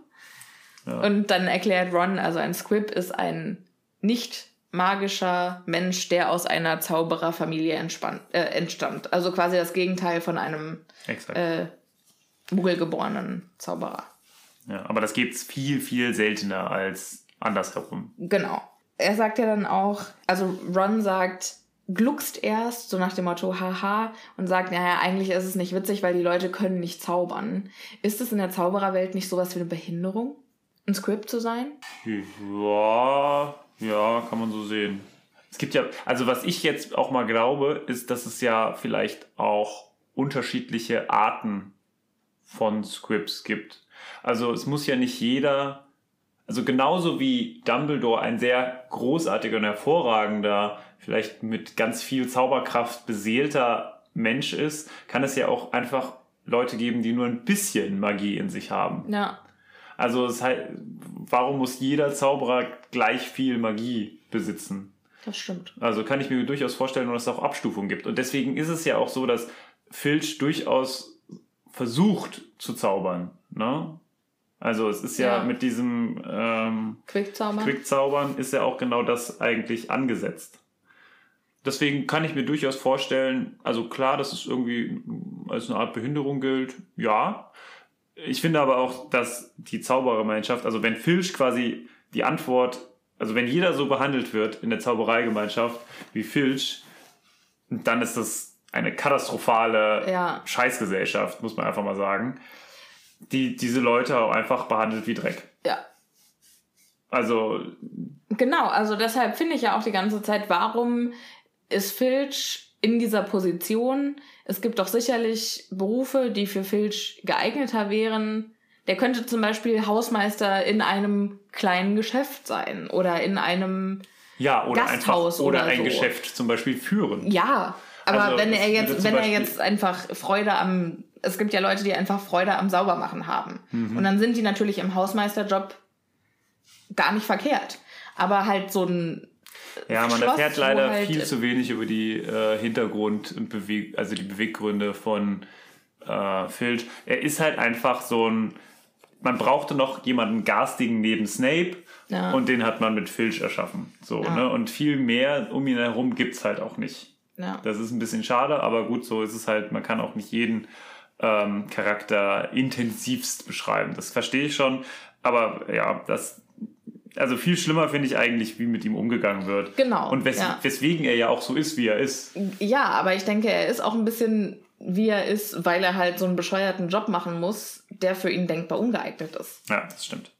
Und dann erklärt Ron, also ein Squib ist ein nicht magischer Mensch, der aus einer Zaubererfamilie entspannt, äh, entstammt. Also quasi das Gegenteil von einem Exakt. äh, muggelgeborenen Zauberer. Ja, aber das gibt's viel, viel seltener als andersherum. Genau. Er sagt ja dann auch, also Ron sagt, gluckst erst, so nach dem Motto, haha, und sagt, naja, eigentlich ist es nicht witzig, weil die Leute können nicht zaubern. Ist es in der Zaubererwelt nicht sowas wie eine Behinderung? Ein Script zu sein? Ja, ja, kann man so sehen. Es gibt ja, also was ich jetzt auch mal glaube, ist, dass es ja vielleicht auch unterschiedliche Arten von Scripts gibt. Also es muss ja nicht jeder, also genauso wie Dumbledore ein sehr großartiger und hervorragender, vielleicht mit ganz viel Zauberkraft beseelter Mensch ist, kann es ja auch einfach Leute geben, die nur ein bisschen Magie in sich haben. Ja. Also es halt, warum muss jeder Zauberer gleich viel Magie besitzen? Das stimmt. Also kann ich mir durchaus vorstellen, dass es auch Abstufungen gibt. Und deswegen ist es ja auch so, dass Filch durchaus versucht zu zaubern. Ne? Also es ist ja, Ja. mit diesem ähm, Quickzauber? Quickzaubern ist ja auch genau das eigentlich angesetzt. Deswegen kann ich mir durchaus vorstellen, also klar, dass es irgendwie als eine Art Behinderung gilt, ja. Ich finde aber auch, dass die Zauberergemeinschaft, also wenn Filch quasi die Antwort, also wenn jeder so behandelt wird in der Zaubereigemeinschaft wie Filch, dann ist das eine katastrophale Ja. Scheißgesellschaft, muss man einfach mal sagen, die diese Leute auch einfach behandelt wie Dreck. ja. Also Genau, also deshalb finde ich ja auch die ganze Zeit, warum ist Filch in dieser Position? Es gibt doch sicherlich Berufe, die für Filch geeigneter wären. Der könnte zum Beispiel Hausmeister in einem kleinen Geschäft sein oder in einem, Ja, oder Gasthaus einfach oder, oder ein so. Geschäft zum Beispiel führen. ja. Aber Also, wenn es er jetzt, wenn er Beispiel- jetzt einfach Freude am, es gibt ja Leute, die einfach Freude am Saubermachen haben. Mhm. Und dann sind die natürlich im Hausmeisterjob gar nicht verkehrt. Aber halt so ein Ja, man Schloss, erfährt leider halt- viel zu wenig über die äh, Hintergrund und Beweg also die Beweggründe von äh, Filch. Er ist halt einfach so ein man brauchte noch jemanden garstigen neben Snape Ja. und den hat man mit Filch erschaffen. So, Ja. ne? Und viel mehr um ihn herum gibt's halt auch nicht. Ja. Das ist ein bisschen schade, aber gut, so ist es halt. Man kann auch nicht jeden ähm, Charakter intensivst beschreiben. Das verstehe ich schon. Aber ja, das. Also viel schlimmer finde ich eigentlich, wie mit ihm umgegangen wird. Genau, Und wes ja. weswegen er ja auch so ist, wie er ist. Ja, aber ich denke, er ist auch ein bisschen wie er ist, weil er halt so einen bescheuerten Job machen muss, der für ihn denkbar ungeeignet ist. Ja, das stimmt.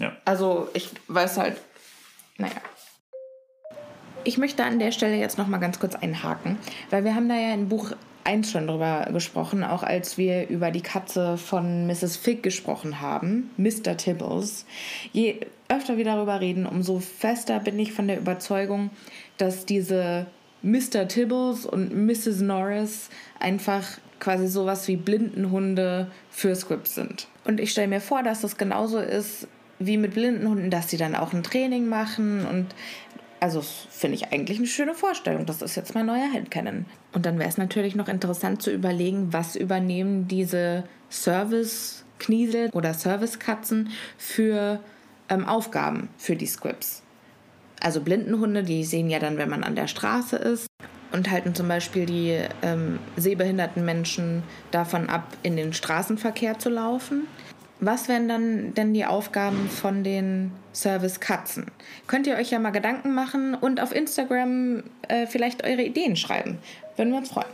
Ja. Also ich weiß halt, naja. Ich möchte an der Stelle jetzt noch mal ganz kurz einhaken, weil wir haben da ja in Buch 1 schon drüber gesprochen, auch als wir über die Katze von Mrs. Fig gesprochen haben, Mr. Tibbles. Je öfter wir darüber reden, umso fester bin ich von der Überzeugung, dass diese Mr. Tibbles und Mrs. Norris einfach quasi sowas wie Blindenhunde für Scripts sind. Und ich stelle mir vor, dass das genauso ist wie mit Blindenhunden, dass sie dann auch ein Training machen und also finde ich eigentlich eine schöne Vorstellung. Das ist jetzt mein neuer Handcanon. Und dann wäre es natürlich noch interessant zu überlegen, was übernehmen diese Service-Kniesel oder Service-Katzen für ähm, Aufgaben für die Scripts. Also Blindenhunde, die sehen ja dann, wenn man an der Straße ist. und halten zum Beispiel die ähm, sehbehinderten Menschen davon ab, in den Straßenverkehr zu laufen. Was wären dann denn die Aufgaben von den Service Katzen? Könnt ihr euch ja mal Gedanken machen und auf Instagram äh, vielleicht eure Ideen schreiben. Würden wir uns freuen.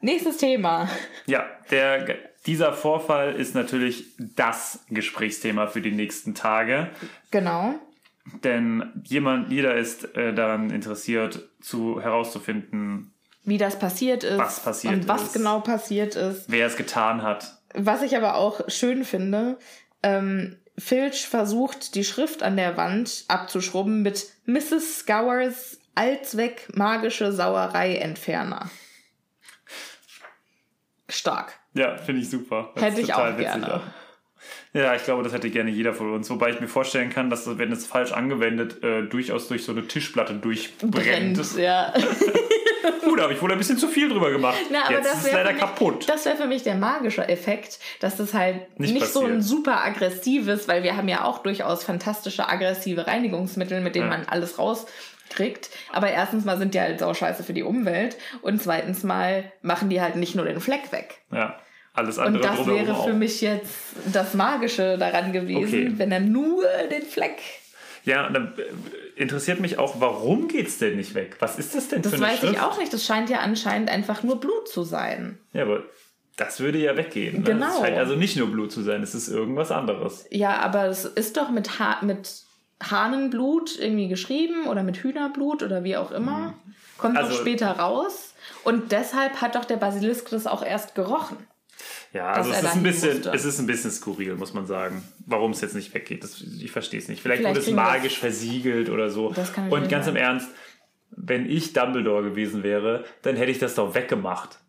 Nächstes Thema. Ja, der, dieser Vorfall ist natürlich das Gesprächsthema für die nächsten Tage. Genau. Denn jemand, jeder ist äh, daran interessiert, zu herauszufinden, Wie das passiert ist. Was passiert und was ist. genau passiert ist. wer es getan hat. Was ich aber auch schön finde, ähm, Filch versucht, die Schrift an der Wand abzuschrubben mit Mrs. Scowers Allzweck magische Sauerei-Entferner. Stark. Ja, finde ich super. Das Hätte ich auch witzig gerne. Ja, ich glaube, das hätte gerne jeder von uns. Wobei ich mir vorstellen kann, dass das, wenn es falsch angewendet, äh, durchaus durch so eine Tischplatte durchbrennt. Brennt, ja. Da habe ich wohl ein bisschen zu viel drüber gemacht. Na, Jetzt das ist es leider mich, kaputt. Das wäre für mich der magische Effekt, dass das halt Nicht nicht, so ein super aggressives, weil wir haben ja auch durchaus fantastische aggressive Reinigungsmittel, mit denen Ja. man alles rauskriegt. Aber erstens mal sind die halt sauscheiße für die Umwelt und zweitens mal machen die halt nicht nur den Fleck weg. ja, alles Und andere das drumherum wäre für mich jetzt das Magische daran gewesen, Okay. wenn er nur den Fleck. Ja, und dann interessiert mich auch, warum geht's denn nicht weg? Was ist das denn Das für eine weiß Schrift? ich auch nicht. Das scheint ja anscheinend einfach nur Blut zu sein. Ja, aber das würde ja weggehen. Ne? Genau. Es scheint also nicht nur Blut zu sein, es ist irgendwas anderes. Ja, aber es ist doch mit, ha mit Hahnenblut irgendwie geschrieben oder mit Hühnerblut oder wie auch immer. Kommt Also- doch später raus. Und deshalb hat doch der Basilisk das auch erst gerochen. Ja, also es ist, ein bisschen, musste. es ist ein bisschen skurril, muss man sagen, warum es jetzt nicht weggeht. Das, ich verstehe es nicht. Vielleicht, Vielleicht wurde es magisch versiegelt oder so. Das kann Und ganz im. Ernst, wenn ich Dumbledore gewesen wäre, dann hätte ich das doch weggemacht.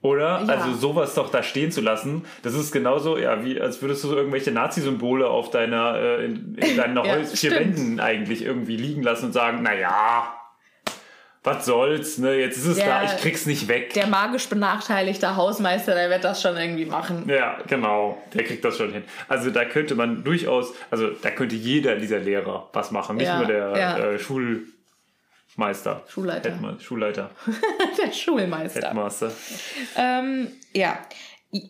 Oder? Ja. Also sowas doch da stehen zu lassen, das ist genauso, ja, wie als würdest du so irgendwelche Nazi-Symbole auf deiner, äh, in, in deinen Ja, vier. Wänden eigentlich irgendwie liegen lassen und sagen, naja, was soll's, ne? Jetzt ist es Der- da, ich krieg's nicht weg. Der magisch benachteiligte Hausmeister, der wird das schon irgendwie machen. Ja, genau. Der kriegt das schon hin. Also da könnte man durchaus, also da könnte jeder dieser Lehrer was machen, nicht Ja, nur der ja. äh, Schulmeister. Schulleiter. Headma Schulleiter. Der Schulmeister. Headmaster. Ähm, ja,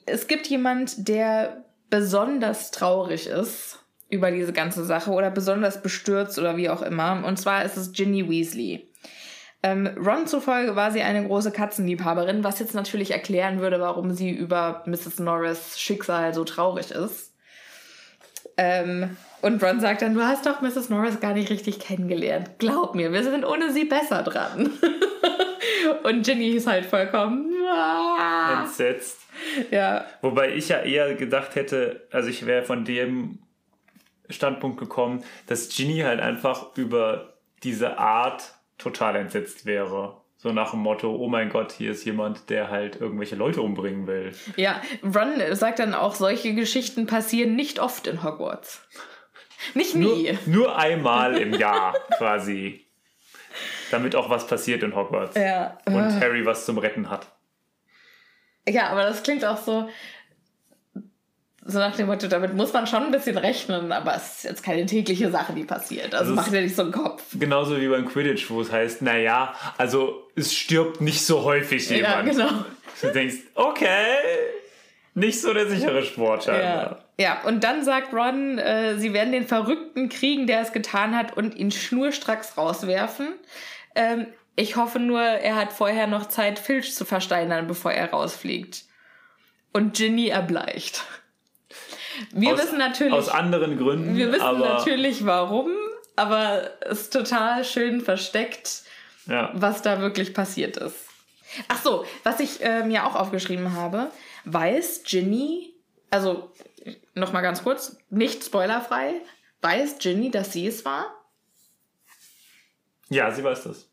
es gibt jemand, der besonders traurig ist über diese ganze Sache oder besonders bestürzt oder wie auch immer. Und zwar ist es Ginny Weasley. Ähm, Ron zufolge war sie eine große Katzenliebhaberin, was jetzt natürlich erklären würde, warum sie über Mrs. Norris Schicksal so traurig ist. Ähm, und Ron sagt dann, du hast doch Mrs. Norris gar nicht richtig kennengelernt. Glaub mir, wir sind ohne sie besser dran. und Ginny ist halt vollkommen... "Ah." Entsetzt. Ja, Wobei ich ja eher gedacht hätte, also ich wäre von dem Standpunkt gekommen, dass Ginny halt einfach über diese Art total entsetzt wäre. So nach dem Motto, oh mein Gott, hier ist jemand, der halt irgendwelche Leute umbringen will. ja. Ron sagt dann auch, solche Geschichten passieren nicht oft in Hogwarts. Nicht Nur, nie. nur einmal im Jahr quasi. Damit auch was passiert in Hogwarts. Ja. Und Harry was zum Retten hat. Ja, aber das klingt auch so, so nach dem Motto, damit muss man schon ein bisschen rechnen, aber es ist jetzt keine tägliche Sache, die passiert. Also, Also macht dir nicht so einen Kopf. Genauso wie beim Quidditch, wo es heißt, naja, also es stirbt nicht so häufig Ja, jemand. genau. Du denkst, okay, nicht so der sichere Sport Ja. scheinbar. ja, und dann sagt Ron, äh, sie werden den Verrückten kriegen, der es getan hat, und ihn schnurstracks rauswerfen. Ähm, ich hoffe nur, er hat vorher noch Zeit, Filch zu versteinern, bevor er rausfliegt. Und Ginny erbleicht. Wir Aus, wissen natürlich. aus anderen Gründen, Wir wissen natürlich warum, aber es ist total schön versteckt, ja, was da wirklich passiert ist. Ach so, was ich äh, mir auch aufgeschrieben habe, weiß Ginny, also nochmal ganz kurz, nicht spoilerfrei, weiß Ginny, dass sie es war? ja, sie weiß das.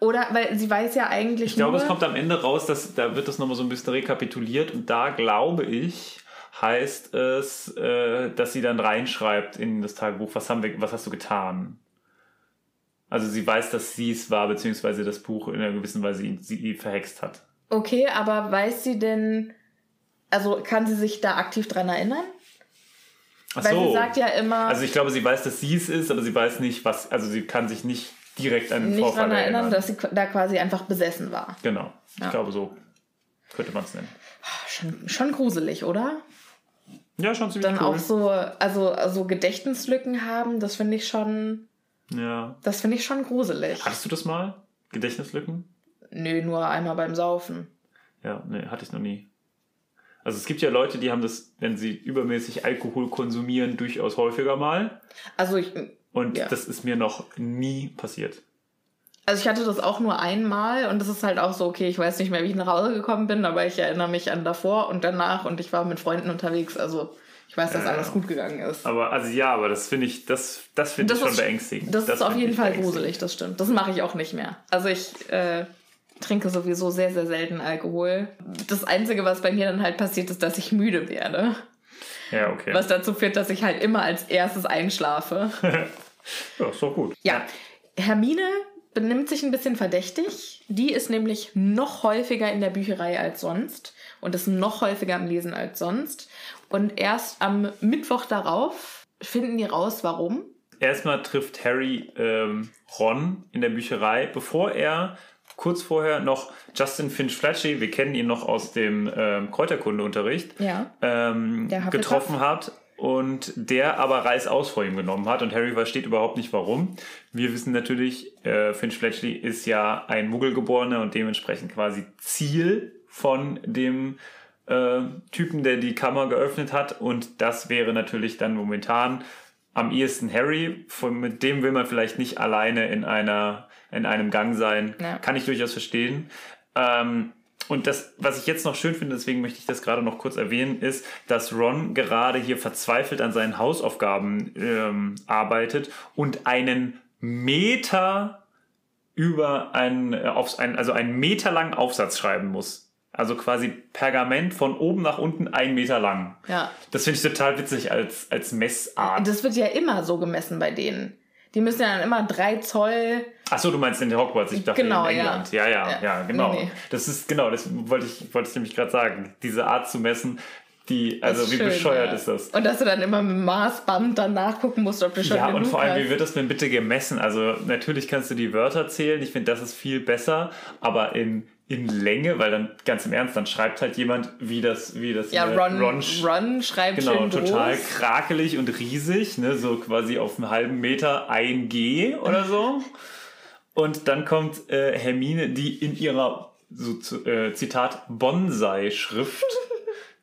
Oder, weil sie weiß ja eigentlich Ich glaube, es kommt am Ende raus, dass da wird das nochmal so ein bisschen rekapituliert und da glaube ich, heißt es, äh, dass sie dann reinschreibt in das Tagebuch, was haben wir, was hast du getan? Also sie weiß, dass sie es war, beziehungsweise das Buch in einer gewissen Weise ihn, sie ihn verhext hat. Okay, aber weiß sie denn... Also kann sie sich da aktiv dran erinnern? Ach Weil so. sie sagt ja immer... Also ich glaube, sie weiß, dass sie es ist, aber sie weiß nicht, was, also sie kann sich nicht direkt an den nicht Vorfall daran erinnern, dass sie da quasi einfach besessen war. Genau. Ich Ja. glaube, so könnte man es nennen. Schon, schon gruselig, oder? Ja, schon ziemlich Dann cool. auch so, also, also Gedächtnislücken haben, das finde ich schon, Ja. das finde ich schon gruselig. Hattest du das mal? Gedächtnislücken? Nö, nur einmal beim Saufen. Ja, nee, hatte ich noch nie. Also es gibt ja Leute, die haben das, wenn sie übermäßig Alkohol konsumieren, durchaus häufiger mal. Also ich, Und Ja. das ist mir noch nie passiert. Also ich hatte das auch nur einmal und das ist halt auch so, okay, ich weiß nicht mehr, wie ich nach Hause gekommen bin, aber ich erinnere mich an davor und danach und ich war mit Freunden unterwegs, also ich weiß, dass Ja. alles gut gegangen ist. Aber also ja, aber das finde ich, das, das finde ich schon ist, beängstigend. Das, ist auf jeden Fall gruselig, das stimmt. Das mache ich auch nicht mehr. Also ich äh, trinke sowieso sehr, sehr selten Alkohol. Das Einzige, was bei mir dann halt passiert, ist, dass ich müde werde. Ja, okay. Was dazu führt, dass ich halt immer als erstes einschlafe. Ja, ist doch gut. Ja, Hermine benimmt sich ein bisschen verdächtig. Die ist nämlich noch häufiger in der Bücherei als sonst und ist noch häufiger am Lesen als sonst. Und erst am Mittwoch darauf finden die raus, warum. Erstmal trifft Harry ähm, Ron in der Bücherei, bevor er kurz vorher noch Justin Finch Fletchley, wir kennen ihn noch aus dem ähm, Kräuterkundeunterricht, Ja. ähm, getroffen hat und der aber Reißaus vor ihm genommen hat und Harry versteht überhaupt nicht warum. Wir wissen natürlich, äh, Finch Fletchley ist ja ein Muggelgeborener und dementsprechend quasi Ziel von dem äh, Typen, der die Kammer geöffnet hat und das wäre natürlich dann momentan am ehesten Harry, von, mit dem will man vielleicht nicht alleine in einer in einem Gang sein. Ja. Kann ich durchaus verstehen. Ähm, und das, was ich jetzt noch schön finde, deswegen möchte ich das gerade noch kurz erwähnen, ist, dass Ron gerade hier verzweifelt an seinen Hausaufgaben ähm, arbeitet und einen Meter über einen, äh, aufs, ein, also einen Meter langen Aufsatz schreiben muss. Also quasi Pergament von oben nach unten ein Meter lang. Ja. Das finde ich total witzig als, als Messart. Das wird ja immer so gemessen bei denen. Die müssen ja dann immer drei Zoll. Achso, du meinst in Hogwarts, ich dachte Genau, in. England. Ja, ja, ja, Ja, genau. nee. Das ist, genau, das wollte ich, wollte ich nämlich gerade sagen. Diese Art zu messen, die, also wie schön, bescheuert ja. ist das? Und dass du dann immer mit dem Maßband dann nachgucken musst, ob du schon Ja, und vor allem, wie hast. wird das denn bitte gemessen? Also, natürlich kannst du die Wörter zählen. Ich finde, das ist viel besser. Aber in, in Länge, weil dann, ganz im Ernst, dann schreibt halt jemand, wie das, wie das Ja, hier Ron, Ron, sch- schreibt Genau, total groß. krakelig und riesig, ne, so quasi auf einem halben Meter ein G oder so. Und dann kommt äh, Hermine, die in ihrer, so äh, Zitat, Bonsai-Schrift,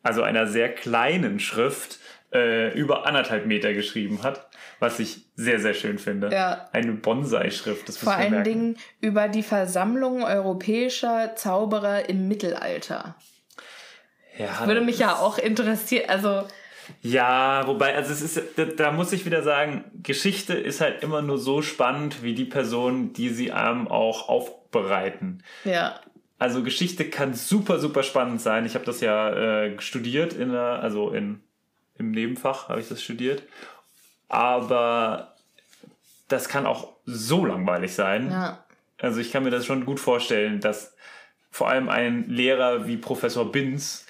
also einer sehr kleinen Schrift, äh, über anderthalb Meter geschrieben hat, was ich sehr, sehr schön finde. Ja. Eine Bonsai-Schrift, das Vor allen merken. Dingen über die Versammlung europäischer Zauberer im Mittelalter. ja, Würde mich ja auch interessieren. Also, Ja, wobei, also es ist, da, da muss ich wieder sagen, Geschichte ist halt immer nur so spannend wie die Personen, die sie einem auch aufbereiten. ja. Also Geschichte kann super, super spannend sein. Ich habe das ja äh, studiert in der, also in, im Nebenfach habe ich das studiert. Aber das kann auch so langweilig sein. Ja. Also ich kann mir das schon gut vorstellen, dass vor allem ein Lehrer wie Professor Binz,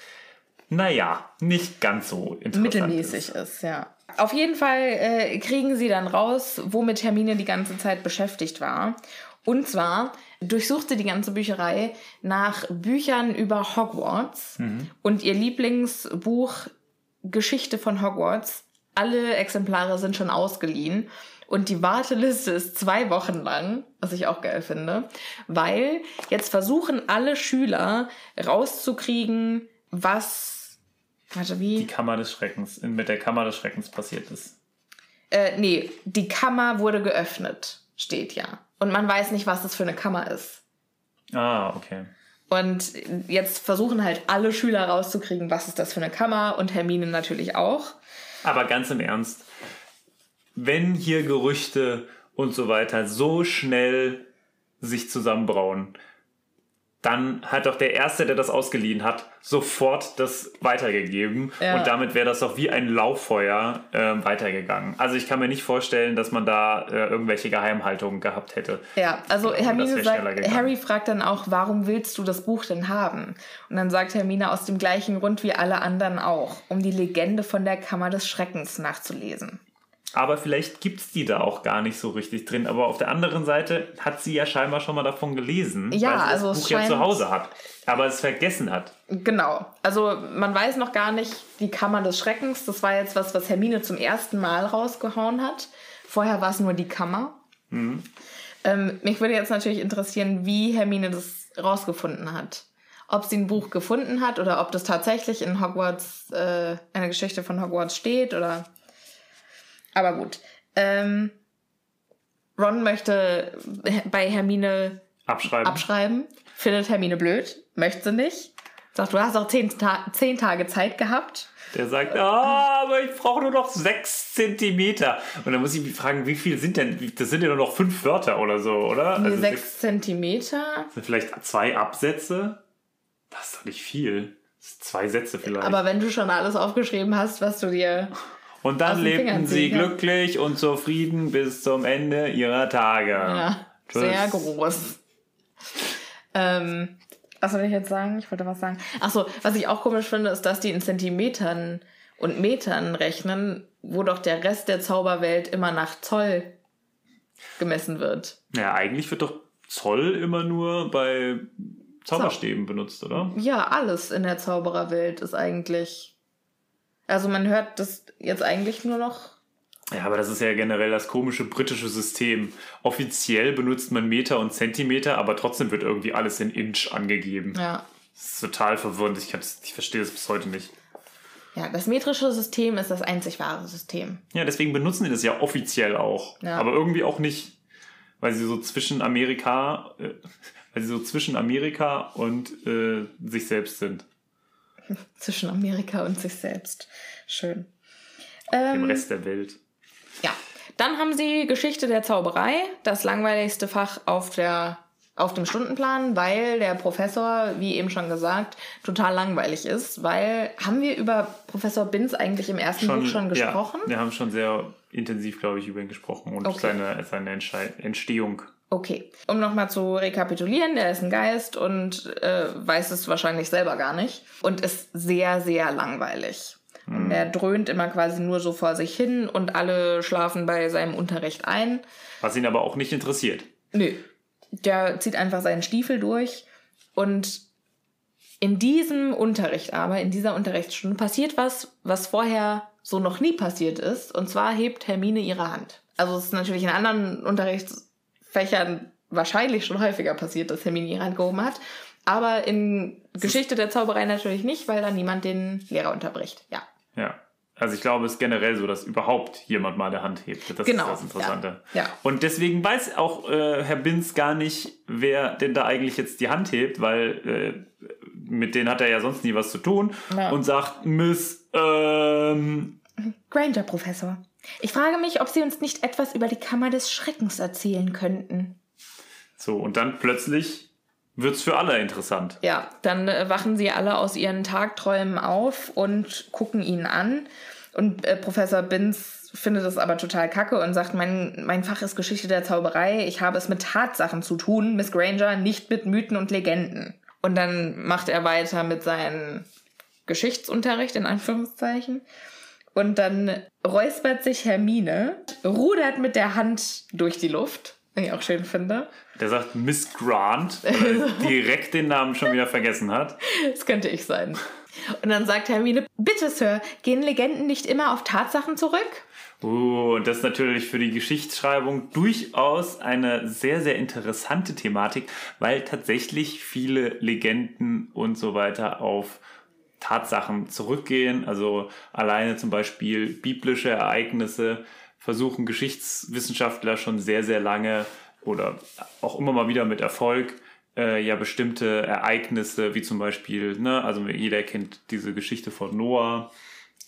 naja, nicht ganz so interessant mittelmäßig ist. ist. ja. Auf jeden Fall äh, kriegen sie dann raus, womit Hermine die ganze Zeit beschäftigt war. Und zwar durchsucht sie die ganze Bücherei nach Büchern über Hogwarts und ihr Lieblingsbuch Geschichte von Hogwarts. Alle Exemplare sind schon ausgeliehen. Und die Warteliste ist zwei Wochen lang, was ich auch geil finde, weil jetzt versuchen alle Schüler rauszukriegen, was, warte, wie? Die Kammer des Schreckens, mit der Kammer des Schreckens passiert ist. Äh, nee, die Kammer wurde geöffnet, steht ja. Und man weiß nicht, was das für eine Kammer ist. Ah, okay. Und jetzt versuchen halt alle Schüler rauszukriegen, was ist das für eine Kammer und Hermine natürlich auch. Aber ganz im Ernst, wenn hier Gerüchte und so weiter so schnell sich zusammenbrauen, dann hat doch der Erste, der das ausgeliehen hat, sofort das weitergegeben. Ja. Und damit wäre das doch wie ein Lauffeuer ähm, weitergegangen. Also ich kann mir nicht vorstellen, dass man da äh, irgendwelche Geheimhaltungen gehabt hätte. Ja, also glaube, Hermine sagt. Harry fragt dann auch, warum willst du das Buch denn haben? Und dann sagt Hermine aus dem gleichen Grund wie alle anderen auch, um die Legende von der Kammer des Schreckens nachzulesen. Aber vielleicht gibt es die da auch gar nicht so richtig drin. Aber auf der anderen Seite hat sie ja scheinbar schon mal davon gelesen, Ja, weil sie also das Buch ja zu Hause hat. Aber es vergessen hat. Genau. Also man weiß noch gar nicht, die Kammer des Schreckens. Das war jetzt was, was Hermine zum ersten Mal rausgehauen hat. Vorher war es nur die Kammer. Ähm, mich würde jetzt natürlich interessieren, wie Hermine das rausgefunden hat. Ob sie ein Buch gefunden hat oder ob das tatsächlich in Hogwarts, äh, eine Geschichte von Hogwarts steht oder. Aber gut. Ähm, Ron möchte bei Hermine Abschreiben. abschreiben. Findet Hermine blöd. Möchte sie nicht. Sagt, du hast auch zehn, Ta zehn Tage Zeit gehabt. Der sagt, ah, aber ich brauche nur noch sechs Zentimeter. Und dann muss ich mich fragen, wie viel sind denn, das sind ja nur noch fünf Wörter oder so, oder? Also sechs Zentimeter. sind vielleicht zwei Absätze? Das ist doch nicht viel. Das sind zwei Sätze vielleicht. Aber wenn du schon alles aufgeschrieben hast, was du dir. Und dann lebten sie glücklich und zufrieden bis zum Ende ihrer Tage. Ja, Tschüss. sehr groß. Ähm, was soll ich jetzt sagen? Ich wollte was sagen. Achso, was ich auch komisch finde, ist, dass die in Zentimetern und Metern rechnen, wo doch der Rest der Zauberwelt immer nach Zoll gemessen wird. Ja, eigentlich wird doch Zoll immer nur bei Zauberstäben benutzt, oder? Ja, alles in der Zaubererwelt ist eigentlich. Also man hört das jetzt eigentlich nur noch. Ja, aber das ist ja generell das komische britische System. Offiziell benutzt man Meter und Zentimeter, aber trotzdem wird irgendwie alles in Inch angegeben. Ja. Das ist total verwirrend. Ich, ich verstehe das bis heute nicht. Ja, das metrische System ist das einzig wahre System. Ja, deswegen benutzen die das ja offiziell auch. Ja. Aber irgendwie auch nicht, weil sie so zwischen Amerika, äh, weil sie so zwischen Amerika und äh, sich selbst sind. Zwischen Amerika und sich selbst. Schön. Dem Ähm, Rest der Welt. Ja. Dann haben sie Geschichte der Zauberei, das langweiligste Fach auf der auf dem Stundenplan, weil der Professor, wie eben schon gesagt, total langweilig ist. Weil haben wir über Professor Binz eigentlich im ersten Buch schon gesprochen? Ja, wir haben schon sehr intensiv, glaube ich, über ihn gesprochen und Okay. seine, seine Entstehung. Okay, um nochmal zu rekapitulieren, der ist ein Geist und äh, weiß es wahrscheinlich selber gar nicht und ist sehr, sehr langweilig. Und er dröhnt immer quasi nur so vor sich hin und alle schlafen bei seinem Unterricht ein. Was ihn aber auch nicht interessiert. Nö, der zieht einfach seinen Stiefel durch und in diesem Unterricht aber, in dieser Unterrichtsstunde passiert was, was vorher so noch nie passiert ist. Und zwar hebt Hermine ihre Hand. Also es ist natürlich in anderen Unterrichtsfächern wahrscheinlich schon häufiger passiert, dass Hermine ihre Hand gehoben hat. Aber in Geschichte der Zauberei natürlich nicht, weil da niemand den Lehrer unterbricht. Ja. Ja. Also ich glaube, es ist generell so, dass überhaupt jemand mal der Hand hebt. Das Genau, ist das Interessante. ja. Ja. Und deswegen weiß auch äh, Herr Binz gar nicht, wer denn da eigentlich jetzt die Hand hebt, weil äh, mit denen hat er ja sonst nie was zu tun Ja. und sagt, Miss, ähm, Granger, Professor. Ich frage mich, ob Sie uns nicht etwas über die Kammer des Schreckens erzählen könnten. so, und dann plötzlich wird's für alle interessant. Ja, dann äh, wachen sie alle aus ihren Tagträumen auf und gucken ihn an. Und äh, Professor Binz findet es aber total kacke und sagt, mein, mein Fach ist Geschichte der Zauberei. Ich habe es mit Tatsachen zu tun, Miss Granger, nicht mit Mythen und Legenden. Und dann macht er weiter mit seinem Geschichtsunterricht, in Anführungszeichen. Und dann räuspert sich Hermine, rudert mit der Hand durch die Luft, was ich auch schön finde. Der sagt Miss Grant, weil er direkt den Namen schon wieder vergessen hat. Das könnte ich sein. Und dann sagt Hermine, bitte, Sir, gehen Legenden nicht immer auf Tatsachen zurück? Uh, und das ist natürlich für die Geschichtsschreibung durchaus eine sehr, sehr interessante Thematik, weil tatsächlich viele Legenden und so weiter auf Tatsachen zurückgehen. Also alleine zum Beispiel biblische Ereignisse versuchen Geschichtswissenschaftler schon sehr, sehr lange oder auch immer mal wieder mit Erfolg äh, ja bestimmte Ereignisse, wie zum Beispiel, ne, also jeder kennt diese Geschichte von Noah,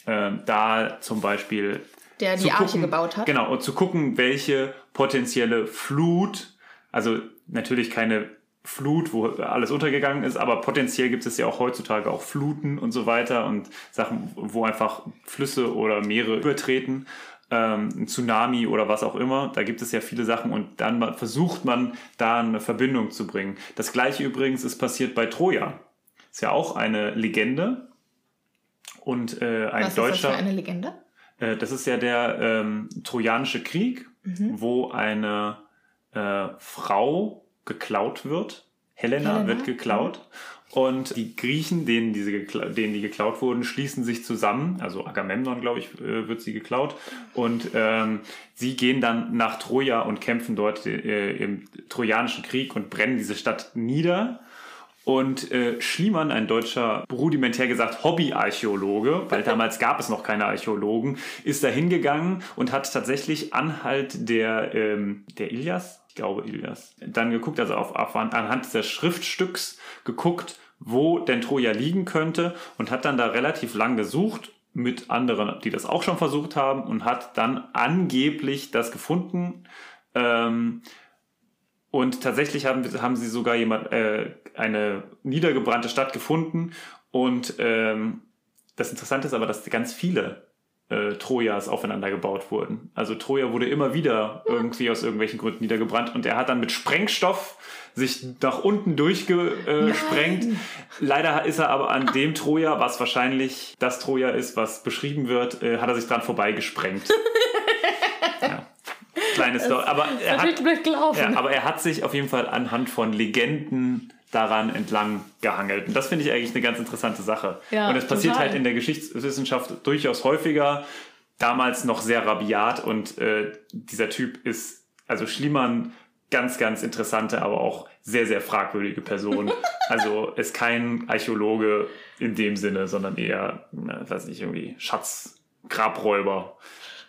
ähm, da zum Beispiel Der die Arche gucken- gebaut hat. Genau, und zu gucken, welche potenzielle Flut, also natürlich keine Flut, wo alles untergegangen ist, aber potenziell gibt es ja auch heutzutage auch Fluten und so weiter und Sachen, wo einfach Flüsse oder Meere übertreten, ähm, ein Tsunami oder was auch immer. Da gibt es ja viele Sachen und dann versucht man da eine Verbindung zu bringen. Das gleiche übrigens ist passiert bei Troja. Ist ja auch eine Legende und äh, ein Was deutscher ist das für eine Legende? Äh, das ist ja der ähm, Trojanische Krieg, Mhm. wo eine äh, Frau geklaut wird. Helena, Helena, wird geklaut. Und die Griechen, denen, diese denen die geklaut wurden, schließen sich zusammen. Also Agamemnon, glaube ich, äh, wird sie geklaut. Und ähm, sie gehen dann nach Troja und kämpfen dort äh, im Trojanischen Krieg und brennen diese Stadt nieder. Und äh, Schliemann, ein deutscher, rudimentär gesagt Hobbyarchäologe, weil damals gab es noch keine Archäologen, ist da hingegangen und hat tatsächlich Anhalt der, ähm, der Ilias, ich glaube Ilias, dann geguckt, also auf, auf, anhand des Schriftstücks geguckt, wo denn Troja liegen könnte und hat dann da relativ lang gesucht mit anderen, die das auch schon versucht haben und hat dann angeblich das gefunden. Ähm, und tatsächlich haben, haben sie sogar jemand, äh, eine niedergebrannte Stadt gefunden. Und ähm, das Interessante ist aber, dass ganz viele äh, Trojas aufeinander gebaut wurden. Also Troja wurde immer wieder irgendwie aus irgendwelchen Gründen niedergebrannt und er hat dann mit Sprengstoff sich nach unten durchgesprengt. Äh. Leider ist er aber an dem Troja, was wahrscheinlich das Troja ist, was beschrieben wird, äh, hat er sich dran vorbeigesprengt. ja. Kleine Story. Aber er hat, ja, aber er hat sich auf jeden Fall anhand von Legenden daran entlang gehangelt. Und das finde ich eigentlich eine ganz interessante Sache. Ja, und es passiert total. halt in der Geschichtswissenschaft durchaus häufiger, damals noch sehr rabiat und äh, dieser Typ ist, also Schliemann, ganz, ganz interessante, aber auch sehr, sehr fragwürdige Person. also ist kein Archäologe in dem Sinne, sondern eher, na, weiß nicht, irgendwie Schatz-Grabräuber.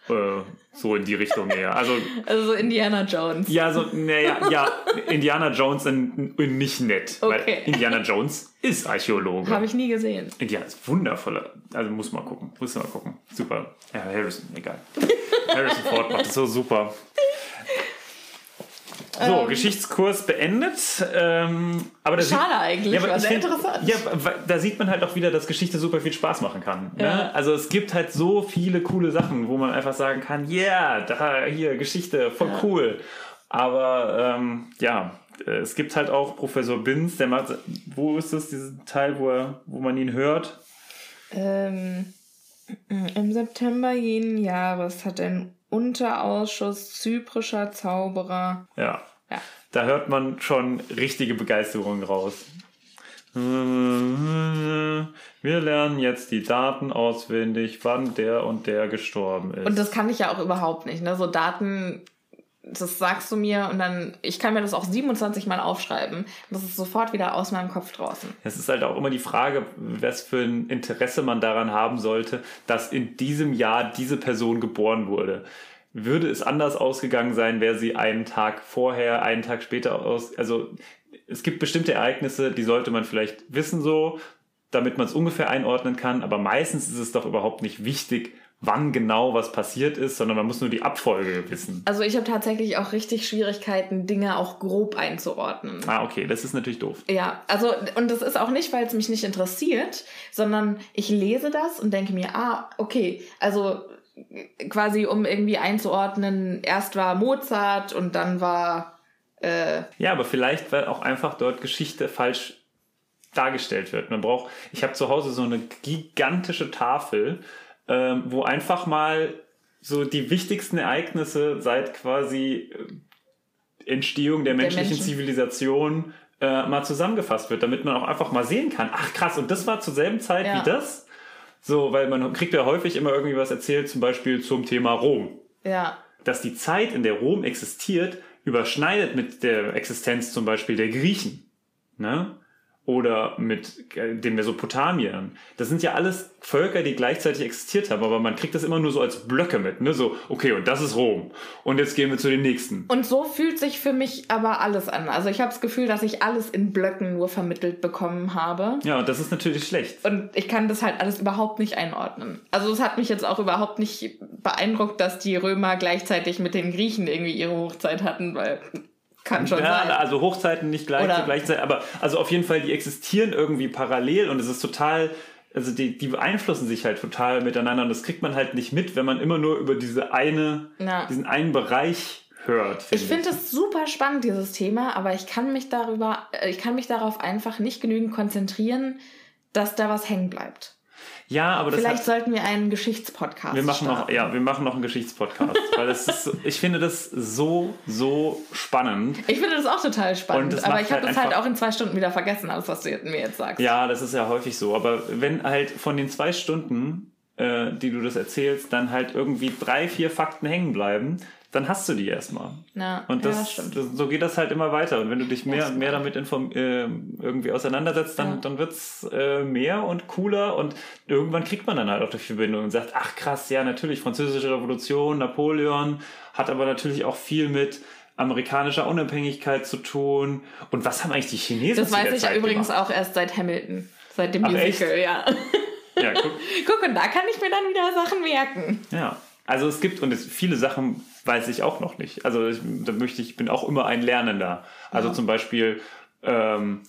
Äh, so in die Richtung eher. Also Also so Indiana Jones. ja, so, naja, ja, Indiana Jones in, in nicht nett. Weil Okay. Indiana Jones ist Archäologe. Habe ich nie gesehen. Indiana ist wundervoller. Also muss mal gucken. Muss mal gucken. Super. Ja, Harrison, egal. Harrison Ford macht das so super. So, Geschichtskurs beendet. Ähm, aber da Schade sieht- eigentlich, aber war sehr find- interessant. Ja, da sieht man halt auch wieder, dass Geschichte super viel Spaß machen kann. Ja. Ne? Also es gibt halt so viele coole Sachen, wo man einfach sagen kann, yeah, da hier Geschichte, voll cool. Aber ähm, ja, äh, es gibt halt auch Professor Binz, der macht, wo ist das, diesen Teil, wo, er, wo man ihn hört? Ähm, Im September jeden Jahres hat ein Unterausschuss zyprischer Zauberer. Ja. Ja. Da hört man schon richtige Begeisterung raus. Wir lernen jetzt die Daten auswendig, wann der und der gestorben ist. Und das kann ich ja auch überhaupt nicht. Ne? So Daten, das sagst du mir und dann, ich kann mir das auch 27 Mal aufschreiben. Das ist sofort wieder aus meinem Kopf draußen. Es ist halt auch immer die Frage, was für ein Interesse man daran haben sollte, dass in diesem Jahr diese Person geboren wurde. Würde es anders ausgegangen sein, wäre sie einen Tag vorher, einen Tag später aus. Also es gibt bestimmte Ereignisse, die sollte man vielleicht wissen so, damit man es ungefähr einordnen kann. Aber meistens ist es doch überhaupt nicht wichtig, wann genau was passiert ist, sondern man muss nur die Abfolge wissen. Also ich habe tatsächlich auch richtig Schwierigkeiten, Dinge auch grob einzuordnen. Ah, okay, das ist natürlich doof. Ja, also, und das ist auch nicht, weil es mich nicht interessiert, sondern ich lese das und denke mir, ah, okay, also quasi um irgendwie einzuordnen, erst war Mozart und dann war, äh, Ja, aber vielleicht, weil auch einfach dort Geschichte falsch dargestellt wird. Man braucht, ich habe zu Hause so eine gigantische Tafel, ähm, wo einfach mal so die wichtigsten Ereignisse seit quasi äh, Entstehung der menschlichen Menschen. Zivilisation äh, mal zusammengefasst wird, damit man auch einfach mal sehen kann, ach krass, und das war zur selben Zeit Ja. wie das? So, weil man kriegt ja häufig immer irgendwie was erzählt, zum Beispiel zum Thema Rom ja, dass die Zeit, in der Rom existiert, überschneidet mit der Existenz zum Beispiel der Griechen. Ne? Oder mit äh, den Mesopotamiern. Das sind ja alles Völker, die gleichzeitig existiert haben, aber man kriegt das immer nur so als Blöcke mit. Ne? So, okay, und das ist Rom. Und jetzt gehen wir zu den nächsten. Und so fühlt sich für mich aber alles an. Also ich habe das Gefühl, dass ich alles in Blöcken nur vermittelt bekommen habe. Ja, und das ist natürlich schlecht. Und ich kann das halt alles überhaupt nicht einordnen. Also es hat mich jetzt auch überhaupt nicht beeindruckt, dass die Römer gleichzeitig mit den Griechen irgendwie ihre Hochzeit hatten, weil kann schon Ja, sein. also Hochzeiten nicht gleich Oder- Zeit, aber also auf jeden Fall, die existieren irgendwie parallel und es ist total, also die, die beeinflussen sich halt total miteinander und das kriegt man halt nicht mit, wenn man immer nur über diese eine, Ja. diesen einen Bereich hört. Ich finde es super spannend, dieses Thema, aber ich kann mich darüber, äh, ich kann mich darauf einfach nicht genügend konzentrieren, dass da was hängen bleibt. Ja, aber das Vielleicht hat, sollten wir einen Geschichtspodcast wir machen noch, starten. ja, wir machen noch einen Geschichtspodcast, weil das ist, ich finde das so, so spannend. Ich finde das auch total spannend, aber ich habe halt das halt auch in zwei Stunden wieder vergessen, alles, was du mir jetzt sagst. Ja, das ist ja häufig so. Aber wenn halt von den zwei Stunden, äh, die du das erzählst, dann halt irgendwie drei, vier Fakten hängen bleiben, dann hast du die erstmal. Ja, Und ja, das, stimmt. das, so geht das halt immer weiter. Und wenn du dich mehr und mehr damit inform äh, irgendwie auseinandersetzt, dann, Ja. dann wird's äh, mehr und cooler und irgendwann kriegt man dann halt auch die Verbindung und sagt, ach krass, ja natürlich, französische Revolution, Napoleon, hat aber natürlich auch viel mit amerikanischer Unabhängigkeit zu tun. Und was haben eigentlich die Chinesen Das weiß ich ja Zeit übrigens gemacht? auch erst seit Hamilton. Seit dem Ach, Musical, echt? ja. Ja, guck. Guck, und da kann ich mir dann wieder Sachen merken. Ja, also es gibt und es, viele Sachen weiß ich auch noch nicht. Also ich, da möchte ich, bin auch immer ein Lernender. Also zum Beispiel, ähm,